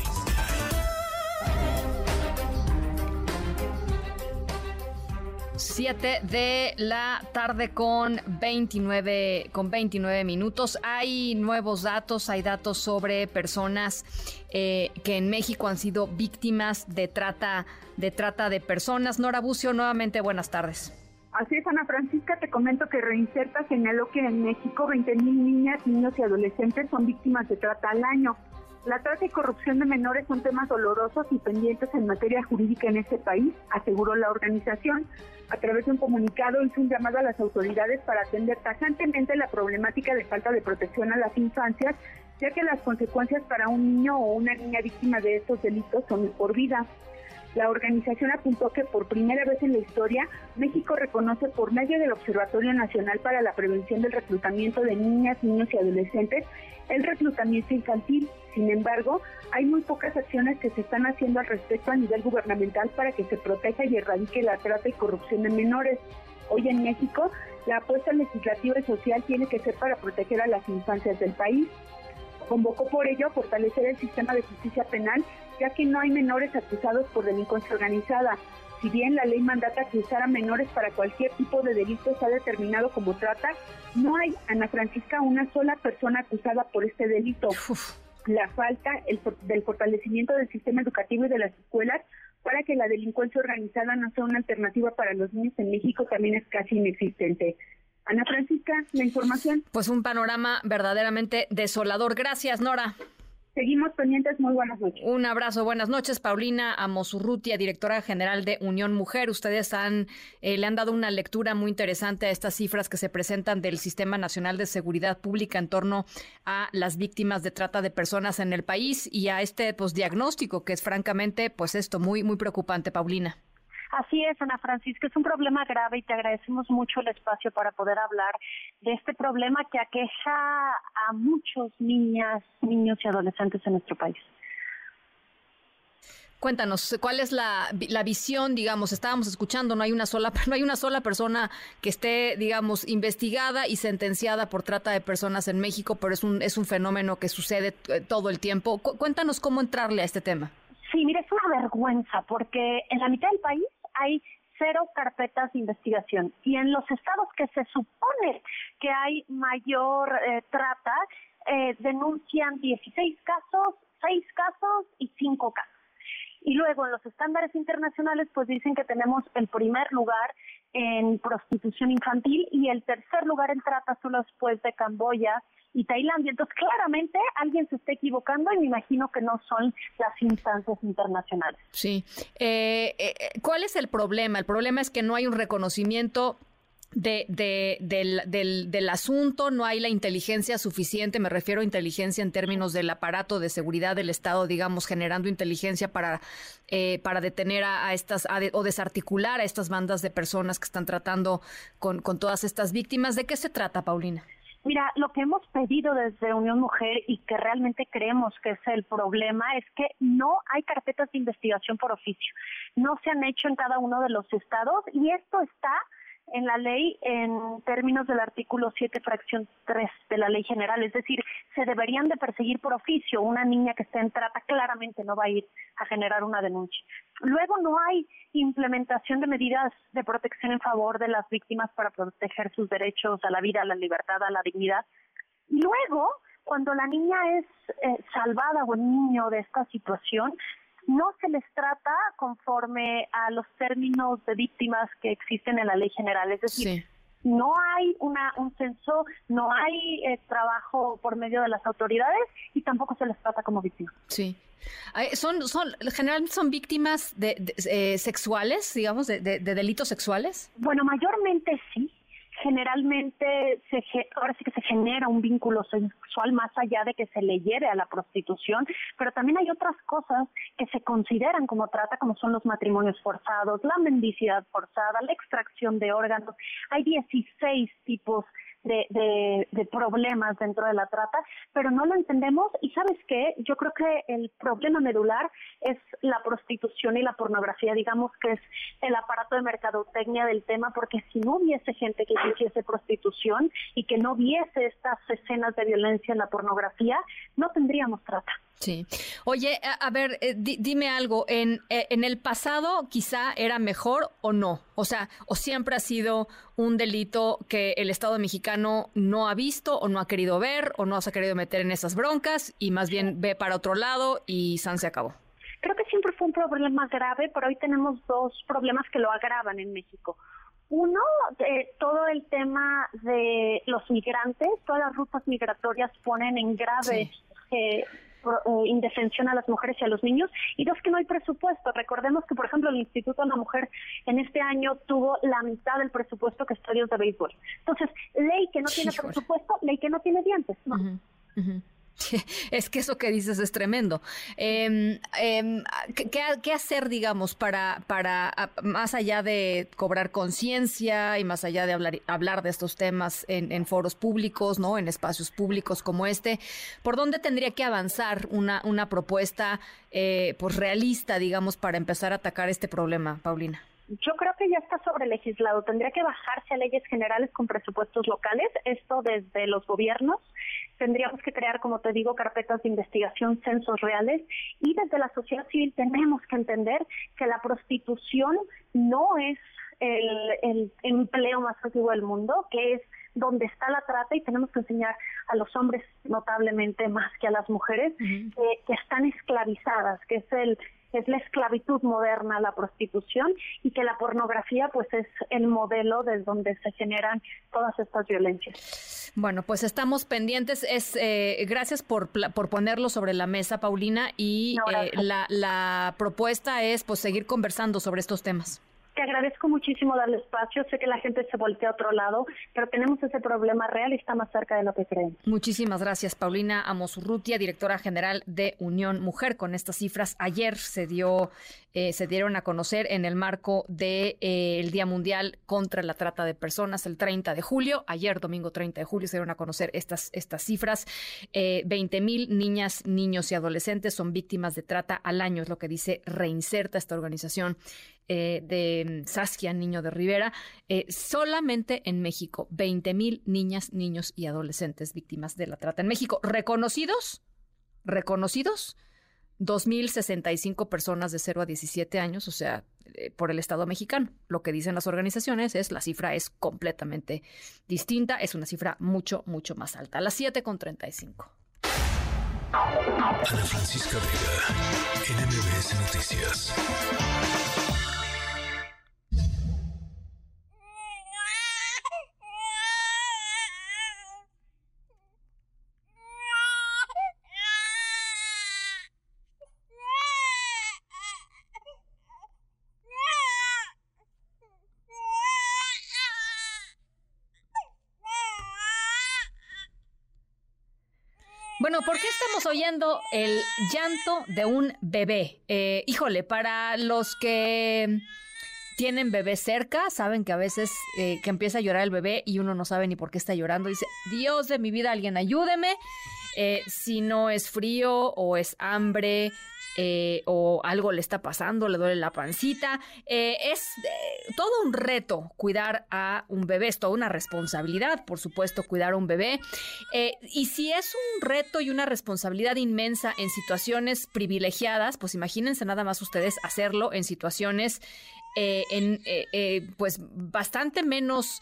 7 de la tarde con 29, con 29 minutos. Hay nuevos datos, hay datos sobre personas eh, que en México han sido víctimas de trata, de trata de personas. Nora Bucio, nuevamente buenas tardes. Así es, Ana Francisca, te comento que Reinserta señaló que en México 20.000 niñas, niños y adolescentes son víctimas de trata al año. La trata y corrupción de menores son temas dolorosos y pendientes en materia jurídica en este país, aseguró la organización. A través de un comunicado hizo un llamado a las autoridades para atender tajantemente la problemática de falta de protección a las infancias, ya que las consecuencias para un niño o una niña víctima de estos delitos son por vida. La organización apuntó que por primera vez en la historia, México reconoce por medio del Observatorio Nacional para la Prevención del Reclutamiento de Niñas, Niños y Adolescentes el reclutamiento infantil. Sin embargo, hay muy pocas acciones que se están haciendo al respecto a nivel gubernamental para que se proteja y erradique la trata y corrupción de menores. Hoy en México, la apuesta legislativa y social tiene que ser para proteger a las infancias del país. Convocó por ello a fortalecer el sistema de justicia penal, ya que no hay menores acusados por delincuencia organizada. Si bien la ley mandata que usar a menores para cualquier tipo de delito está determinado como trata, no hay, Ana Francisca, una sola persona acusada por este delito. La falta del fortalecimiento del sistema educativo y de las escuelas para que la delincuencia organizada no sea una alternativa para los niños en México también es casi inexistente. Ana Francisca, la información. Pues un panorama verdaderamente desolador. Gracias, Nora. Seguimos pendientes. Muy buenas noches. Un abrazo. Buenas noches, Paulina Amosurrutia, directora general de Unión Mujer. Ustedes han, eh, le han dado una lectura muy interesante a estas cifras que se presentan del Sistema Nacional de Seguridad Pública en torno a las víctimas de trata de personas en el país y a este pues, diagnóstico que es francamente, pues esto, muy, muy preocupante, Paulina. Así es, Ana Francisca, es un problema grave y te agradecemos mucho el espacio para poder hablar de este problema que aqueja a muchos niñas, niños y adolescentes en nuestro país. Cuéntanos, ¿cuál es la, la, visión, digamos, estábamos escuchando, no hay una sola <laughs> no hay una sola persona que esté, digamos, investigada y sentenciada por trata de personas en México, pero es un es un fenómeno que sucede eh, todo el tiempo. cuéntanos cómo entrarle a este tema. Sí, mire, es una vergüenza porque en la mitad del país hay cero carpetas de investigación y en los estados que se supone que hay mayor eh, trata eh, denuncian 16 casos, 6 casos y 5 casos. Y luego en los estándares internacionales pues dicen que tenemos el primer lugar en prostitución infantil y el tercer lugar en trata solo después de Camboya y Tailandia. Entonces, claramente alguien se está equivocando y me imagino que no son las instancias internacionales. Sí. Eh, eh, ¿Cuál es el problema? El problema es que no hay un reconocimiento de, de, del, del, del, asunto, no hay la inteligencia suficiente, me refiero a inteligencia en términos del aparato de seguridad del Estado, digamos, generando inteligencia para, eh, para detener a, estas o desarticular a estas bandas de personas que están tratando con, con todas estas víctimas. ¿De qué se trata, Paulina? Mira, lo que hemos pedido desde Unión Mujer y que realmente creemos que es el problema es que no hay carpetas de investigación por oficio. No se han hecho en cada uno de los estados y esto está en la ley en términos del artículo 7, fracción 3 de la ley general. Es decir, se deberían de perseguir por oficio. Una niña que esté en trata claramente no va a ir a generar una denuncia. Luego no hay implementación de medidas de protección en favor de las víctimas para proteger sus derechos a la vida, a la libertad, a la dignidad. Y luego, cuando la niña es eh, salvada o el niño de esta situación, no se les trata conforme a los términos de víctimas que existen en la ley general. Es decir, no hay una, un censo, no hay eh, trabajo por medio de las autoridades y tampoco se les trata como víctimas. Sí. Son, son, generalmente son víctimas de, eh, sexuales, digamos, de, de delitos sexuales. Bueno, mayormente sí generalmente se, ahora sí que se genera un vínculo sexual más allá de que se le lleve a la prostitución, pero también hay otras cosas que se consideran como trata, como son los matrimonios forzados, la mendicidad forzada, la extracción de órganos. Hay 16 tipos de, de, problemas dentro de la trata, pero no lo entendemos y sabes qué, yo creo que el problema medular es la prostitución y la pornografía, digamos que es el aparato de mercadotecnia del tema, porque si no hubiese gente que hiciese prostitución y que no viese estas escenas de violencia en la pornografía, no tendríamos trata. Sí. Oye, a, ver, eh, dime algo. En, eh, en el pasado quizá era mejor o no. O sea, o siempre ha sido un delito que el Estado mexicano no ha visto o no ha querido ver o no se ha querido meter en esas broncas y más bien ve para otro lado y San se acabó. Creo que siempre fue un problema grave, pero hoy tenemos dos problemas que lo agravan en México. Uno, eh, todo el tema de los migrantes, todas las rutas migratorias ponen en grave eh, indefensión a las mujeres y a los niños, y dos, que no hay presupuesto. Recordemos que, por ejemplo, el Instituto de la Mujer en este año tuvo la mitad del presupuesto que estadios de béisbol. Entonces, ley que no tiene presupuesto, ley que no tiene dientes. <laughs> Es que eso que dices es tremendo. Em, em, ¿qué, hacer, digamos, para, para más allá de cobrar conciencia y más allá de hablar, hablar de estos temas en, foros públicos, ¿no? En espacios públicos como este, ¿por dónde tendría que avanzar una, una propuesta eh, pues realista, digamos, para empezar a atacar este problema, Paulina? Yo creo que ya está sobre legislado. Tendría que bajarse a leyes generales con presupuestos locales, esto desde los gobiernos. Tendríamos que crear, como te digo, carpetas de investigación, censos reales y desde la sociedad civil tenemos que entender que la prostitución no es el, empleo más activo del mundo, que es donde está la trata y tenemos que enseñar a los hombres notablemente más que a las mujeres que están esclavizadas, que es el es la esclavitud moderna, la prostitución, y que la pornografía pues es el modelo desde donde se generan todas estas violencias. Bueno, pues estamos pendientes. Es eh, gracias por, por ponerlo sobre la mesa, Paulina, y eh, la, la propuesta es pues seguir conversando sobre estos temas. Te agradezco muchísimo darle espacio. Sé que la gente se voltea a otro lado, pero tenemos ese problema real y está más cerca de lo que creen. Muchísimas gracias, Paulina Amosurrutia, directora general de Unión Mujer. Con estas cifras, ayer se dio eh, se dieron a conocer en el marco del de, eh, Día Mundial contra la Trata de Personas el 30 de julio. Ayer, domingo 30 de julio, se dieron a conocer estas, estas cifras. Eh, 20 mil niñas, niños y adolescentes son víctimas de trata al año, es lo que dice Reinserta, esta organización eh, de Saskia Niño de Rivera. solamente en México, 20 mil niñas, niños y adolescentes víctimas de la trata en México. ¿Reconocidos? ¿Reconocidos? 2.065 personas de 0 a 17 años, o sea, eh, por el Estado mexicano. Lo que dicen las organizaciones es la cifra es completamente distinta, es una cifra mucho, mucho más alta. Las 7 con 35. Ana Francisca Vega, NMBS Noticias. Bueno, ¿por qué estamos oyendo el llanto de un bebé? Eh, híjole, para los que tienen bebé cerca, saben que a veces eh, que empieza a llorar el bebé y uno no sabe ni por qué está llorando. Dice, Dios de mi vida, alguien ayúdeme. Eh, si no es frío o es hambre eh, o algo le está pasando, le duele la pancita. Eh, es eh, todo un reto cuidar a un bebé, es toda una responsabilidad, por supuesto, cuidar a un bebé. y si es un reto y una responsabilidad inmensa en situaciones privilegiadas, pues imagínense nada más ustedes hacerlo en situaciones en, pues bastante menos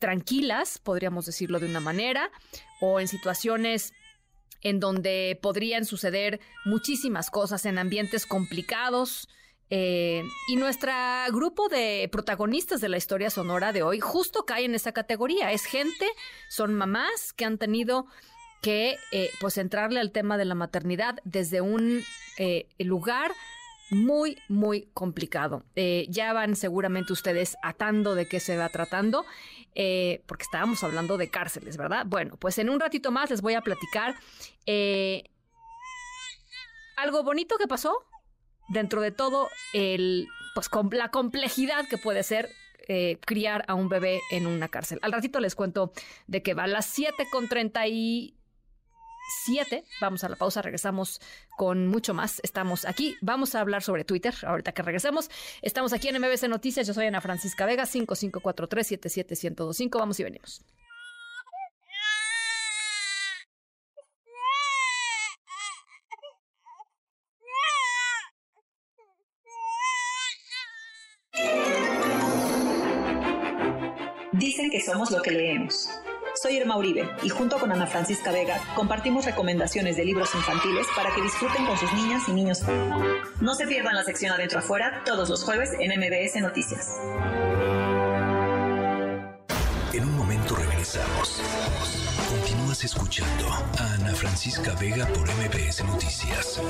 tranquilas, podríamos decirlo de una manera, o en situaciones en donde podrían suceder muchísimas cosas en ambientes complicados. Eh, y nuestro grupo de protagonistas de la historia sonora de hoy justo cae en esa categoría. Es gente, son mamás que han tenido que eh, pues entrarle al tema de la maternidad desde un eh, lugar muy, muy complicado. ya van seguramente ustedes atando de qué se va tratando eh, porque estábamos hablando de cárceles, ¿verdad? Bueno, pues en un ratito más les voy a platicar eh, algo bonito que pasó dentro de todo el, pues la complejidad que puede ser eh, criar a un bebé en una cárcel. Al ratito les cuento de que va las 7 con 30 y 7. Vamos a la pausa, regresamos con mucho más. Estamos aquí. Vamos a hablar sobre Twitter ahorita que regresemos. Estamos aquí en MBC Noticias. Yo soy Ana Francisca Vega, 5543-77125. Vamos y venimos. Dicen que somos lo que leemos. Soy Irma Uribe y junto con Ana Francisca Vega compartimos recomendaciones de libros infantiles para que disfruten con sus niñas y niños. No se pierdan la sección Adentro Afuera todos los jueves en MBS Noticias. En un momento regresamos. Continúas escuchando a Ana Francisca Vega por MBS Noticias.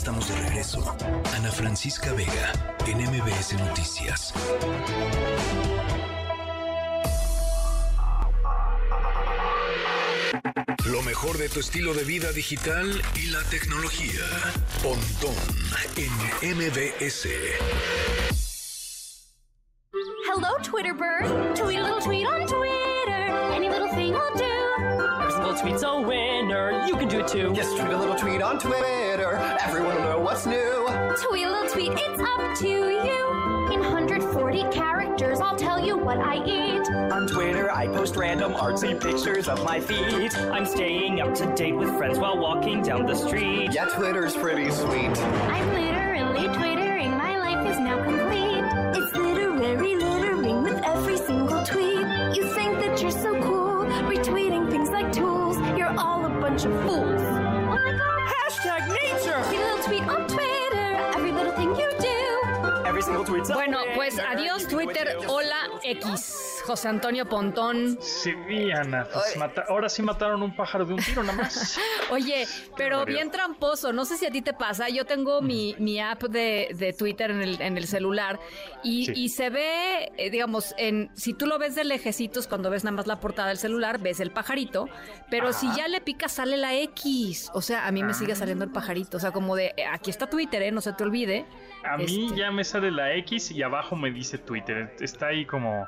Estamos de regreso. Ana Francisca Vega en MBS Noticias. Lo mejor de tu estilo de vida digital y la tecnología. Pontón en MBS. Hello, Twitter bird. Tweet a little tweet on Twitter. Any little thing will do. Every single tweet's a winner. You can do it too. Just tweet a little tweet on Twitter. Everyone will know what's new. Tweet little tweet, it's up to you. In 140 characters, I'll tell you what I eat. On Twitter, I post random artsy pictures of my feet. I'm staying up to date with friends while walking down the street. Yeah, Twitter's pretty sweet. I'm literally twittering, my life is now complete. It's literary littering with every single tweet. You think that you're so cool, retweeting things like tools. You're all a bunch of fools. Tweet's Bueno, pues adiós Twitter, hola X. José Antonio Pontón. Sí, Ana, pues mata- ahora sí mataron un pájaro de un tiro nada más. <laughs> Oye, pero bien tramposo, no sé si a ti te pasa, yo tengo mi, mi app de, de Twitter en el, en el celular y, Sí. y se ve, eh, digamos, en si tú lo ves de lejecitos, cuando ves nada más la portada del celular, ves el pajarito, pero si ya le picas sale la X, o sea, a mí me Ah. sigue saliendo el pajarito, o sea, como de, eh, aquí está Twitter, ¿eh? no se te olvide. A mí Este. ya me sale la X y abajo me dice Twitter. Está ahí como,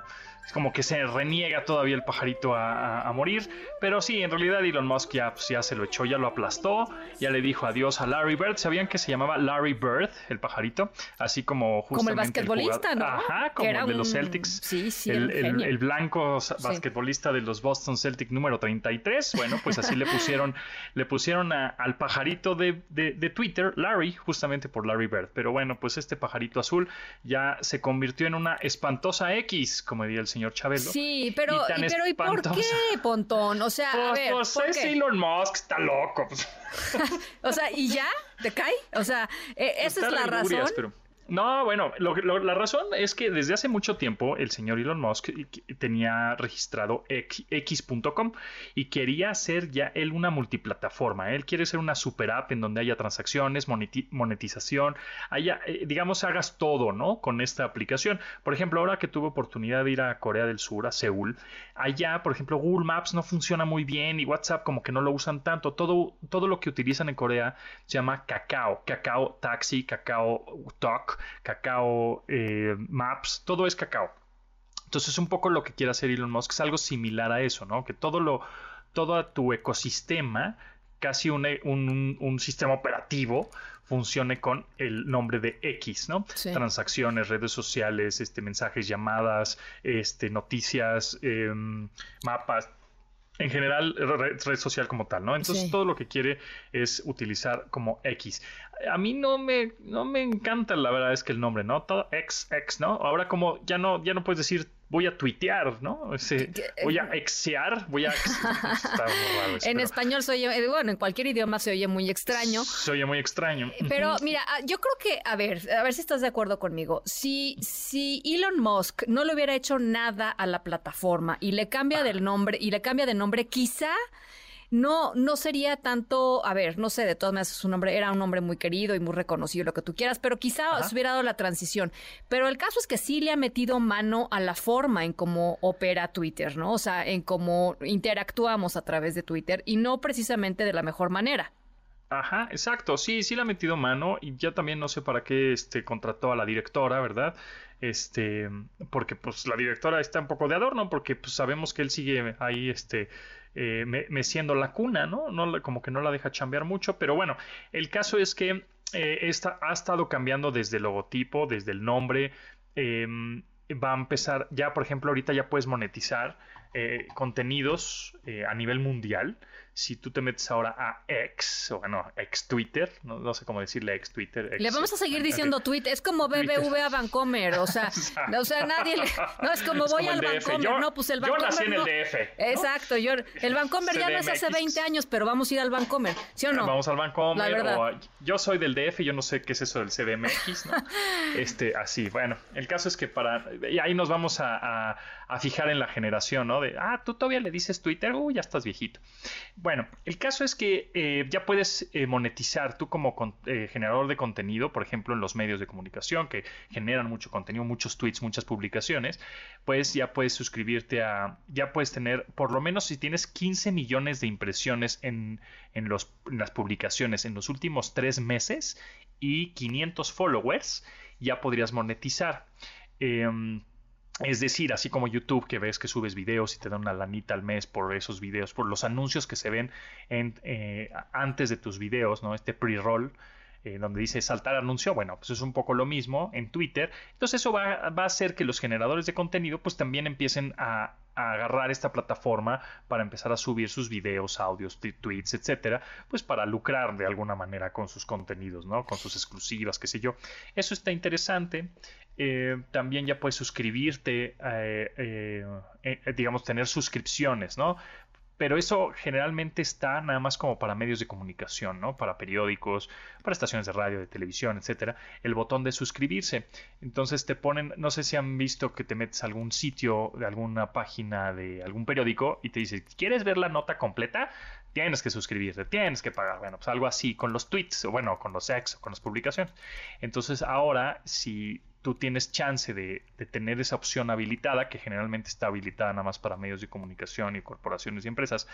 como que se reniega todavía el pajarito a, a- a morir. Pero sí, en realidad Elon Musk ya, pues, ya se lo echó, ya lo aplastó, ya le dijo adiós a Larry Bird. ¿Sabían que se llamaba Larry Bird, el pajarito? Así como Como el justamente basquetbolista, ¿no? Ajá, como era el de los un- Celtics. Sí, sí, el, el- el blanco Sí. basquetbolista de los Boston Celtics número 33. Bueno, pues así le pusieron, <laughs> le pusieron a- al pajarito de, de- de Twitter, Larry, justamente por Larry Bird. Pero bueno, pues este pajarito azul ya se convirtió en una espantosa X, como diría el señor Chabelo. Sí, pero, Y pero ¿y por qué, Pontón? O sea, a Pues, ver, pues, ¿por es qué? Elon Musk, está loco. pues. <laughs> O sea, ¿y ya? ¿Te cae? O sea, eh, esa Está es la razón. pero- No, bueno, lo lo- la razón es que desde hace mucho tiempo el señor Elon Musk tenía registrado X.com y quería hacer ya él una multiplataforma. Él quiere ser una super app en donde haya transacciones, moneti- monetización, haya, eh, digamos, hagas todo, ¿no? Con esta aplicación. Por ejemplo, ahora que tuve oportunidad de ir a Corea del Sur, a Seúl, allá, por ejemplo, Google Maps no funciona muy bien y WhatsApp como que no lo usan tanto. Todo, todo lo que utilizan en Corea se llama Kakao, Kakao Taxi, Kakao Talk, Kakao eh, Maps, todo es Kakao. Entonces, un poco lo que quiere hacer Elon Musk es algo similar a eso, ¿no? Que todo lo, todo tu ecosistema, casi un, un- un sistema operativo, funcione con el nombre de X, ¿no? Sí. Transacciones, redes sociales, este, mensajes, llamadas, este, noticias, em, mapas. En general, re- red social como tal, ¿no? Entonces, Sí. todo lo que quiere es utilizar como X. A mí no me, no me encanta, la verdad es que el nombre, ¿no? Todo X, X, ¿no? Ahora como ya no, ya no puedes decir voy a tuitear, ¿no? Ese, <laughs> voy a exear, voy a... <laughs> Está raro En español se oye, eh, bueno, en cualquier idioma se oye muy extraño. Se oye muy extraño. Pero mira, ah, yo creo que, a ver, a ver si estás de acuerdo conmigo. Si, si Elon Musk no le hubiera hecho nada a la plataforma y le cambia del nombre, y le cambia de nombre, quizá no, no sería tanto, a ver, no sé, de todas maneras su nombre era un hombre muy querido y muy reconocido, lo que tú quieras, pero quizá Ajá. se hubiera dado la transición. Pero el caso es que sí le ha metido mano a la forma en cómo opera Twitter, ¿no? O sea, en cómo interactuamos a través de Twitter y no precisamente de la mejor manera. Ajá, exacto. Sí, sí le ha metido mano y ya también no sé para qué este contrató a la directora, ¿verdad? Este, porque pues la directora está un poco de adorno porque pues sabemos que él sigue ahí este eh, me- meciendo la cuna, ¿no? Como que no la deja chambear mucho, pero bueno, el caso es que eh, esta ha estado cambiando desde el logotipo, desde el nombre, em, va a empezar, ya por ejemplo, ahorita ya puedes monetizar eh, contenidos eh, a nivel mundial si tú te metes ahora a X, o bueno, ex Twitter, no, no sé cómo decirle ex Twitter. Le vamos a seguir diciendo tweet, es como BBV a Vancomer, o sea, <laughs> o sea, nadie le, no es como voy al Vancomer, no, pues el Vancomer Yo nací en el no. DF. Exacto, yo el Vancomer ya no es hace 20 años, pero vamos a ir al Vancomer, ¿sí o no? Vamos al La Vancomer, verdad. o yo soy del DF, yo no sé qué es eso del CDMX, ¿no? <laughs> este, así, bueno, el caso es que para, y ahí nos vamos a, a- a fijar en la generación, ¿no? De, ah, tú todavía le dices Twitter, uy, ya estás viejito. Bueno, el caso es que eh, ya puedes eh, monetizar tú como eh, generador de contenido, por ejemplo, en los medios de comunicación que generan mucho contenido, muchos tweets, muchas publicaciones, pues ya puedes suscribirte a, ya puedes tener, por lo menos si tienes 15 millones de impresiones en, en los, las publicaciones en los últimos tres meses y 500 followers, ya podrías monetizar. Em, es decir, así como YouTube, que ves que subes videos y te dan una lanita al mes por esos videos, por los anuncios que se ven en, eh, antes de tus videos, ¿no? Este pre-roll, eh, donde dice saltar anuncio, bueno, pues es un poco lo mismo en Twitter. Entonces eso va, va a hacer que los generadores de contenido pues también empiecen a, a agarrar esta plataforma para empezar a subir sus videos, audios, tweets, etcétera, pues para lucrar de alguna manera con sus contenidos, ¿no? Con sus exclusivas, qué sé yo. Eso está interesante. Eh, también ya puedes suscribirte, eh, eh, digamos, tener suscripciones, ¿no? Pero eso generalmente está nada más como para medios de comunicación, ¿no? Para periódicos, para estaciones de radio, de televisión, etcétera. El botón de suscribirse. Entonces te ponen, no sé si han visto que te metes a algún sitio de alguna página de algún periódico y te dice, ¿quieres ver la nota completa? Tienes que suscribirte, tienes que pagar. Bueno, pues algo así con los tweets, o bueno, con los ex, o con las publicaciones. Entonces ahora, si tú tienes chance de, tener esa opción habilitada, que generalmente está habilitada nada más para medios de comunicación y corporaciones y empresas,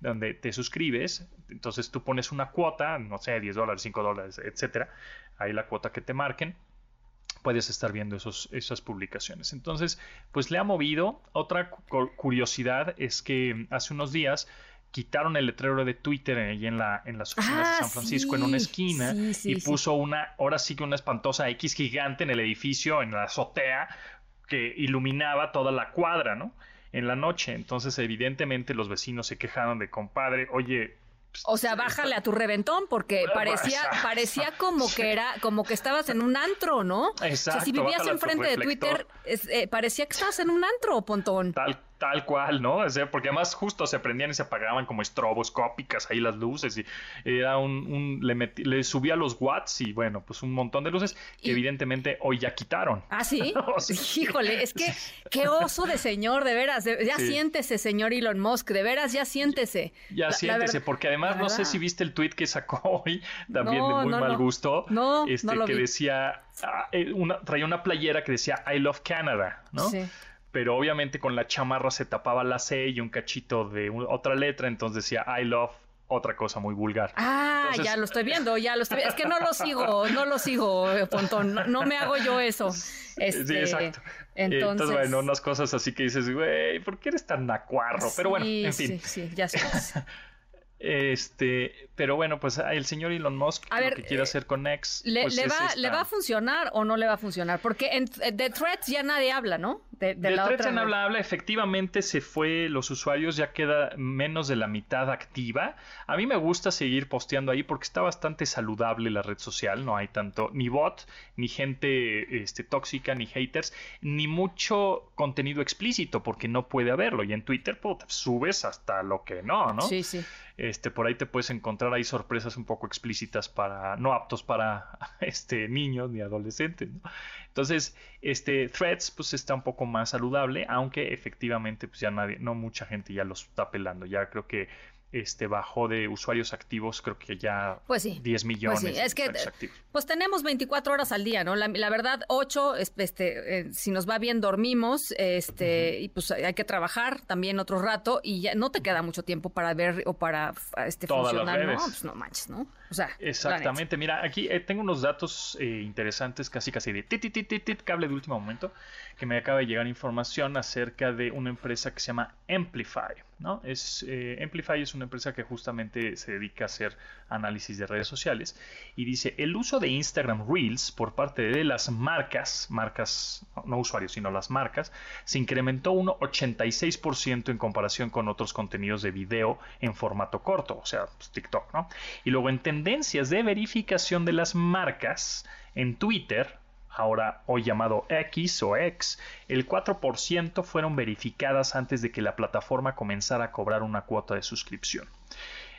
donde te suscribes, entonces tú pones una cuota, no sé, 10 dólares, 5 dólares, etcétera, ahí la cuota que te marquen, puedes estar viendo esos, esas publicaciones. Entonces, pues le ha movido. Otra cu- curiosidad es que hace unos días quitaron el letrero de Twitter ahí en, la, en las oficinas Ah, de San Francisco en una esquina sí, sí, y puso una, ahora sí que una espantosa X gigante en el edificio, en la azotea, que iluminaba toda la cuadra, ¿no? En la noche. Entonces, evidentemente, los vecinos se quejaron de compadre, oye, O sea, bájale a tu reventón porque parecía Exacto. parecía <laughs> como que era como que estabas en un antro, ¿no? o sea, Exacto, si vivías enfrente de. Twitter, es- eh, parecía que estabas en un antro, Pontón. Tal, tal cual, ¿no? O sea, porque además justo se prendían y se apagaban como estroboscópicas ahí las luces y era un, un- le, metí- le subía los watts y bueno, pues un montón de luces que evidentemente hoy ya quitaron. ¿Ah, sí? <laughs> O sea, Híjole, es que qué oso de señor, de veras. de- ya Sí. siéntese, señor Elon Musk, de veras, ya siéntese. Ya La- siéntese, porque además no sé si viste el tweet que sacó <laughs> hoy, también No, de muy no, mal no. gusto. No, este, que vi. decía, ah, eh, una, traía una playera que decía I love Canada, ¿no? Sí. Pero obviamente con la chamarra se tapaba la C y un cachito de otra letra, entonces decía I love otra cosa muy vulgar. Ah, Entonces- ya lo estoy viendo, <laughs> ya lo estoy viendo. Es que no lo sigo, no lo sigo, eh, Pontón. No, no me hago yo eso. Este, sí, exacto. Entonces, Entonces, bueno, unas cosas así que dices, güey, ¿por qué eres tan nacuarro? Pero bueno, en fin. Sí, sí, ya sabes. <laughs> Este, pero bueno, pues el señor Elon Musk A lo ver, que quiere hacer con X. ¿Le, pues, le va, ¿Le va a funcionar o no le va a funcionar? Porque en, de Threads ya nadie habla, ¿no? De, de De la Threads otra en red. habla habla, efectivamente se fue los usuarios, ya queda menos de la mitad activa. A mí me gusta seguir posteando ahí porque está bastante saludable la red social, no hay tanto ni bot, ni gente este, tóxica, ni haters, ni mucho contenido explícito porque no puede haberlo. Y en Twitter puta, subes hasta lo que no, ¿no? Sí, sí. Este, por ahí te puedes encontrar ahí sorpresas un poco explícitas para, no aptos para <laughs> este, niños ni adolescentes, ¿no? Entonces, este, Threads, pues está un poco más saludable, aunque efectivamente, pues ya nadie, no mucha gente ya los está pelando. Ya creo que este bajó de usuarios activos, creo que ya Pues sí. 10 millones Pues sí, de es que usuarios activos. pues tenemos 24 horas al día, ¿no? La, la verdad, 8, este, eh, si nos va bien dormimos, este, y pues hay que trabajar también otro rato y ya no te queda mucho tiempo para ver o para este, Todas las funcionar, ¿no? redes. Pues no manches, ¿no? Exactamente, mira, aquí eh, tengo unos datos eh, interesantes, casi casi de tit, tit, tit, cable de último momento, que me acaba de llegar información acerca de una empresa que se llama Amplify. ¿no? Es, eh, Amplify es una empresa que justamente se dedica a hacer análisis de redes sociales y dice, el uso de Instagram Reels por parte de las marcas, marcas, no usuarios, sino las marcas, se incrementó un 86% en comparación con otros contenidos de video en formato corto, o sea, pues, TikTok, ¿no? Y luego en tendencias de verificación de las marcas en Twitter, ahora hoy llamado X o X, el 4% fueron verificadas antes de que la plataforma comenzara a cobrar una cuota de suscripción.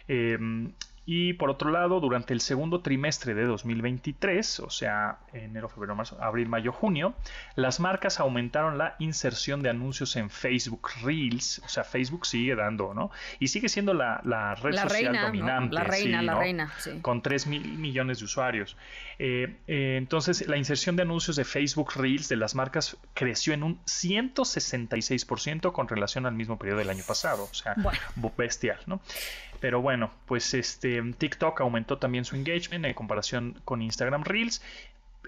Em, y por otro lado, durante el segundo trimestre de 2023, o sea, enero, febrero, marzo, abril, mayo, junio, las marcas aumentaron la inserción de anuncios en Facebook Reels. O sea, Facebook sigue dando, ¿no? Y sigue siendo la, red social dominante. La reina, la reina, sí. Con 3 mil millones de usuarios. Eh, eh, entonces, la inserción de anuncios de Facebook Reels de las marcas creció en un 166% con relación al mismo periodo del año pasado. O sea, bestial, ¿no? Pero bueno, pues este TikTok aumentó también su engagement en comparación con Instagram Reels.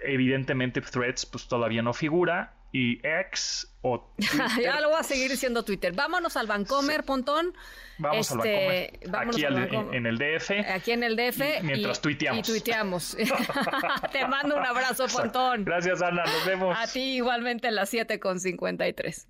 Evidentemente Threads pues todavía no figura y X o <laughs> ya lo voy a seguir diciendo Twitter. Vámonos al Vancomer, Pontón. Vamos al este, Aquí en, el DF. Aquí en el DF. Mientras tuiteamos. Y tuiteamos. <laughs> <laughs> Te mando un abrazo, Pontón. Gracias, Ana. Nos vemos. A ti igualmente a las 7 con 53.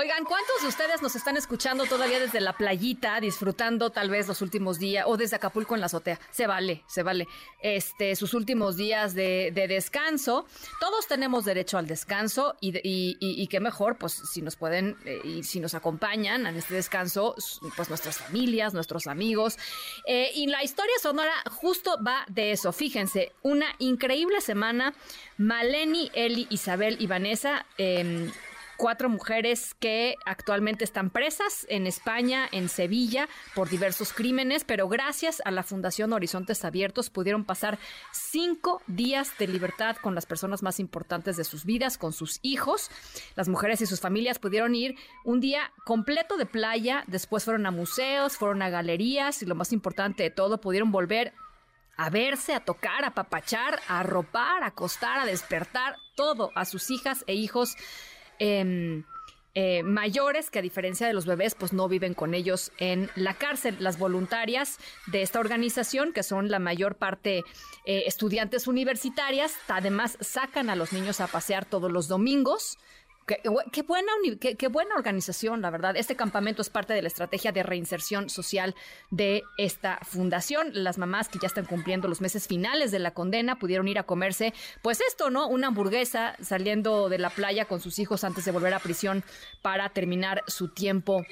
Oigan, ¿cuántos de ustedes nos están escuchando todavía desde la playita, disfrutando tal vez los últimos días, o desde Acapulco en la azotea? Se vale, se vale. Este, sus últimos días de, descanso. Todos tenemos derecho al descanso y, qué mejor, pues si nos pueden eh, y si nos acompañan en este descanso, pues nuestras familias, nuestros amigos. Eh, y la historia sonora justo va de eso. Fíjense, una increíble semana. Maleni, Eli, Isabel y Vanessa. Em, cuatro mujeres que actualmente están presas en España, en Sevilla, por diversos crímenes, pero gracias a la Fundación Horizontes Abiertos pudieron pasar cinco días de libertad con las personas más importantes de sus vidas, con sus hijos. Las mujeres y sus familias pudieron ir un día completo de playa, después fueron a museos, fueron a galerías y lo más importante de todo, pudieron volver a verse, a tocar, a papachar, a arropar, a acostar, a despertar, todo a sus hijas e hijos Em, eh, mayores que a diferencia de los bebés pues no viven con ellos en la cárcel. Las voluntarias de esta organización, que son la mayor parte eh, estudiantes universitarias, además sacan a los niños a pasear todos los domingos Qué, buena, qué, buena organización, la verdad. Este campamento es parte de la estrategia de reinserción social de esta fundación. Las mamás que ya están cumpliendo los meses finales de la condena pudieron ir a comerse, pues esto, ¿no? Una hamburguesa saliendo de la playa con sus hijos antes de volver a prisión para terminar su tiempo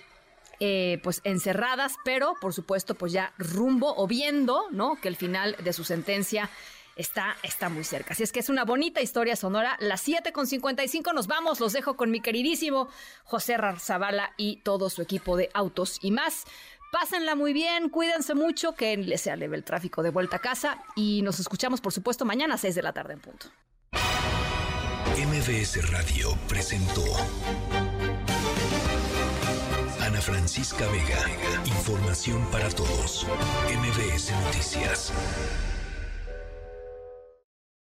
eh, pues encerradas, pero por supuesto pues ya rumbo o viendo, ¿no? Que el final de su sentencia está, está muy cerca. Así es que es una bonita historia sonora. Las 7 con 55 nos vamos. Los dejo con mi queridísimo José Zavala y todo su equipo de autos y más. Pásenla muy bien, cuídense mucho, que les sea leve el tráfico de vuelta a casa y nos escuchamos, por supuesto, mañana a 6 de la tarde en punto. MBS Radio presentó Ana Francisca Vega. Información para todos. MBS Noticias.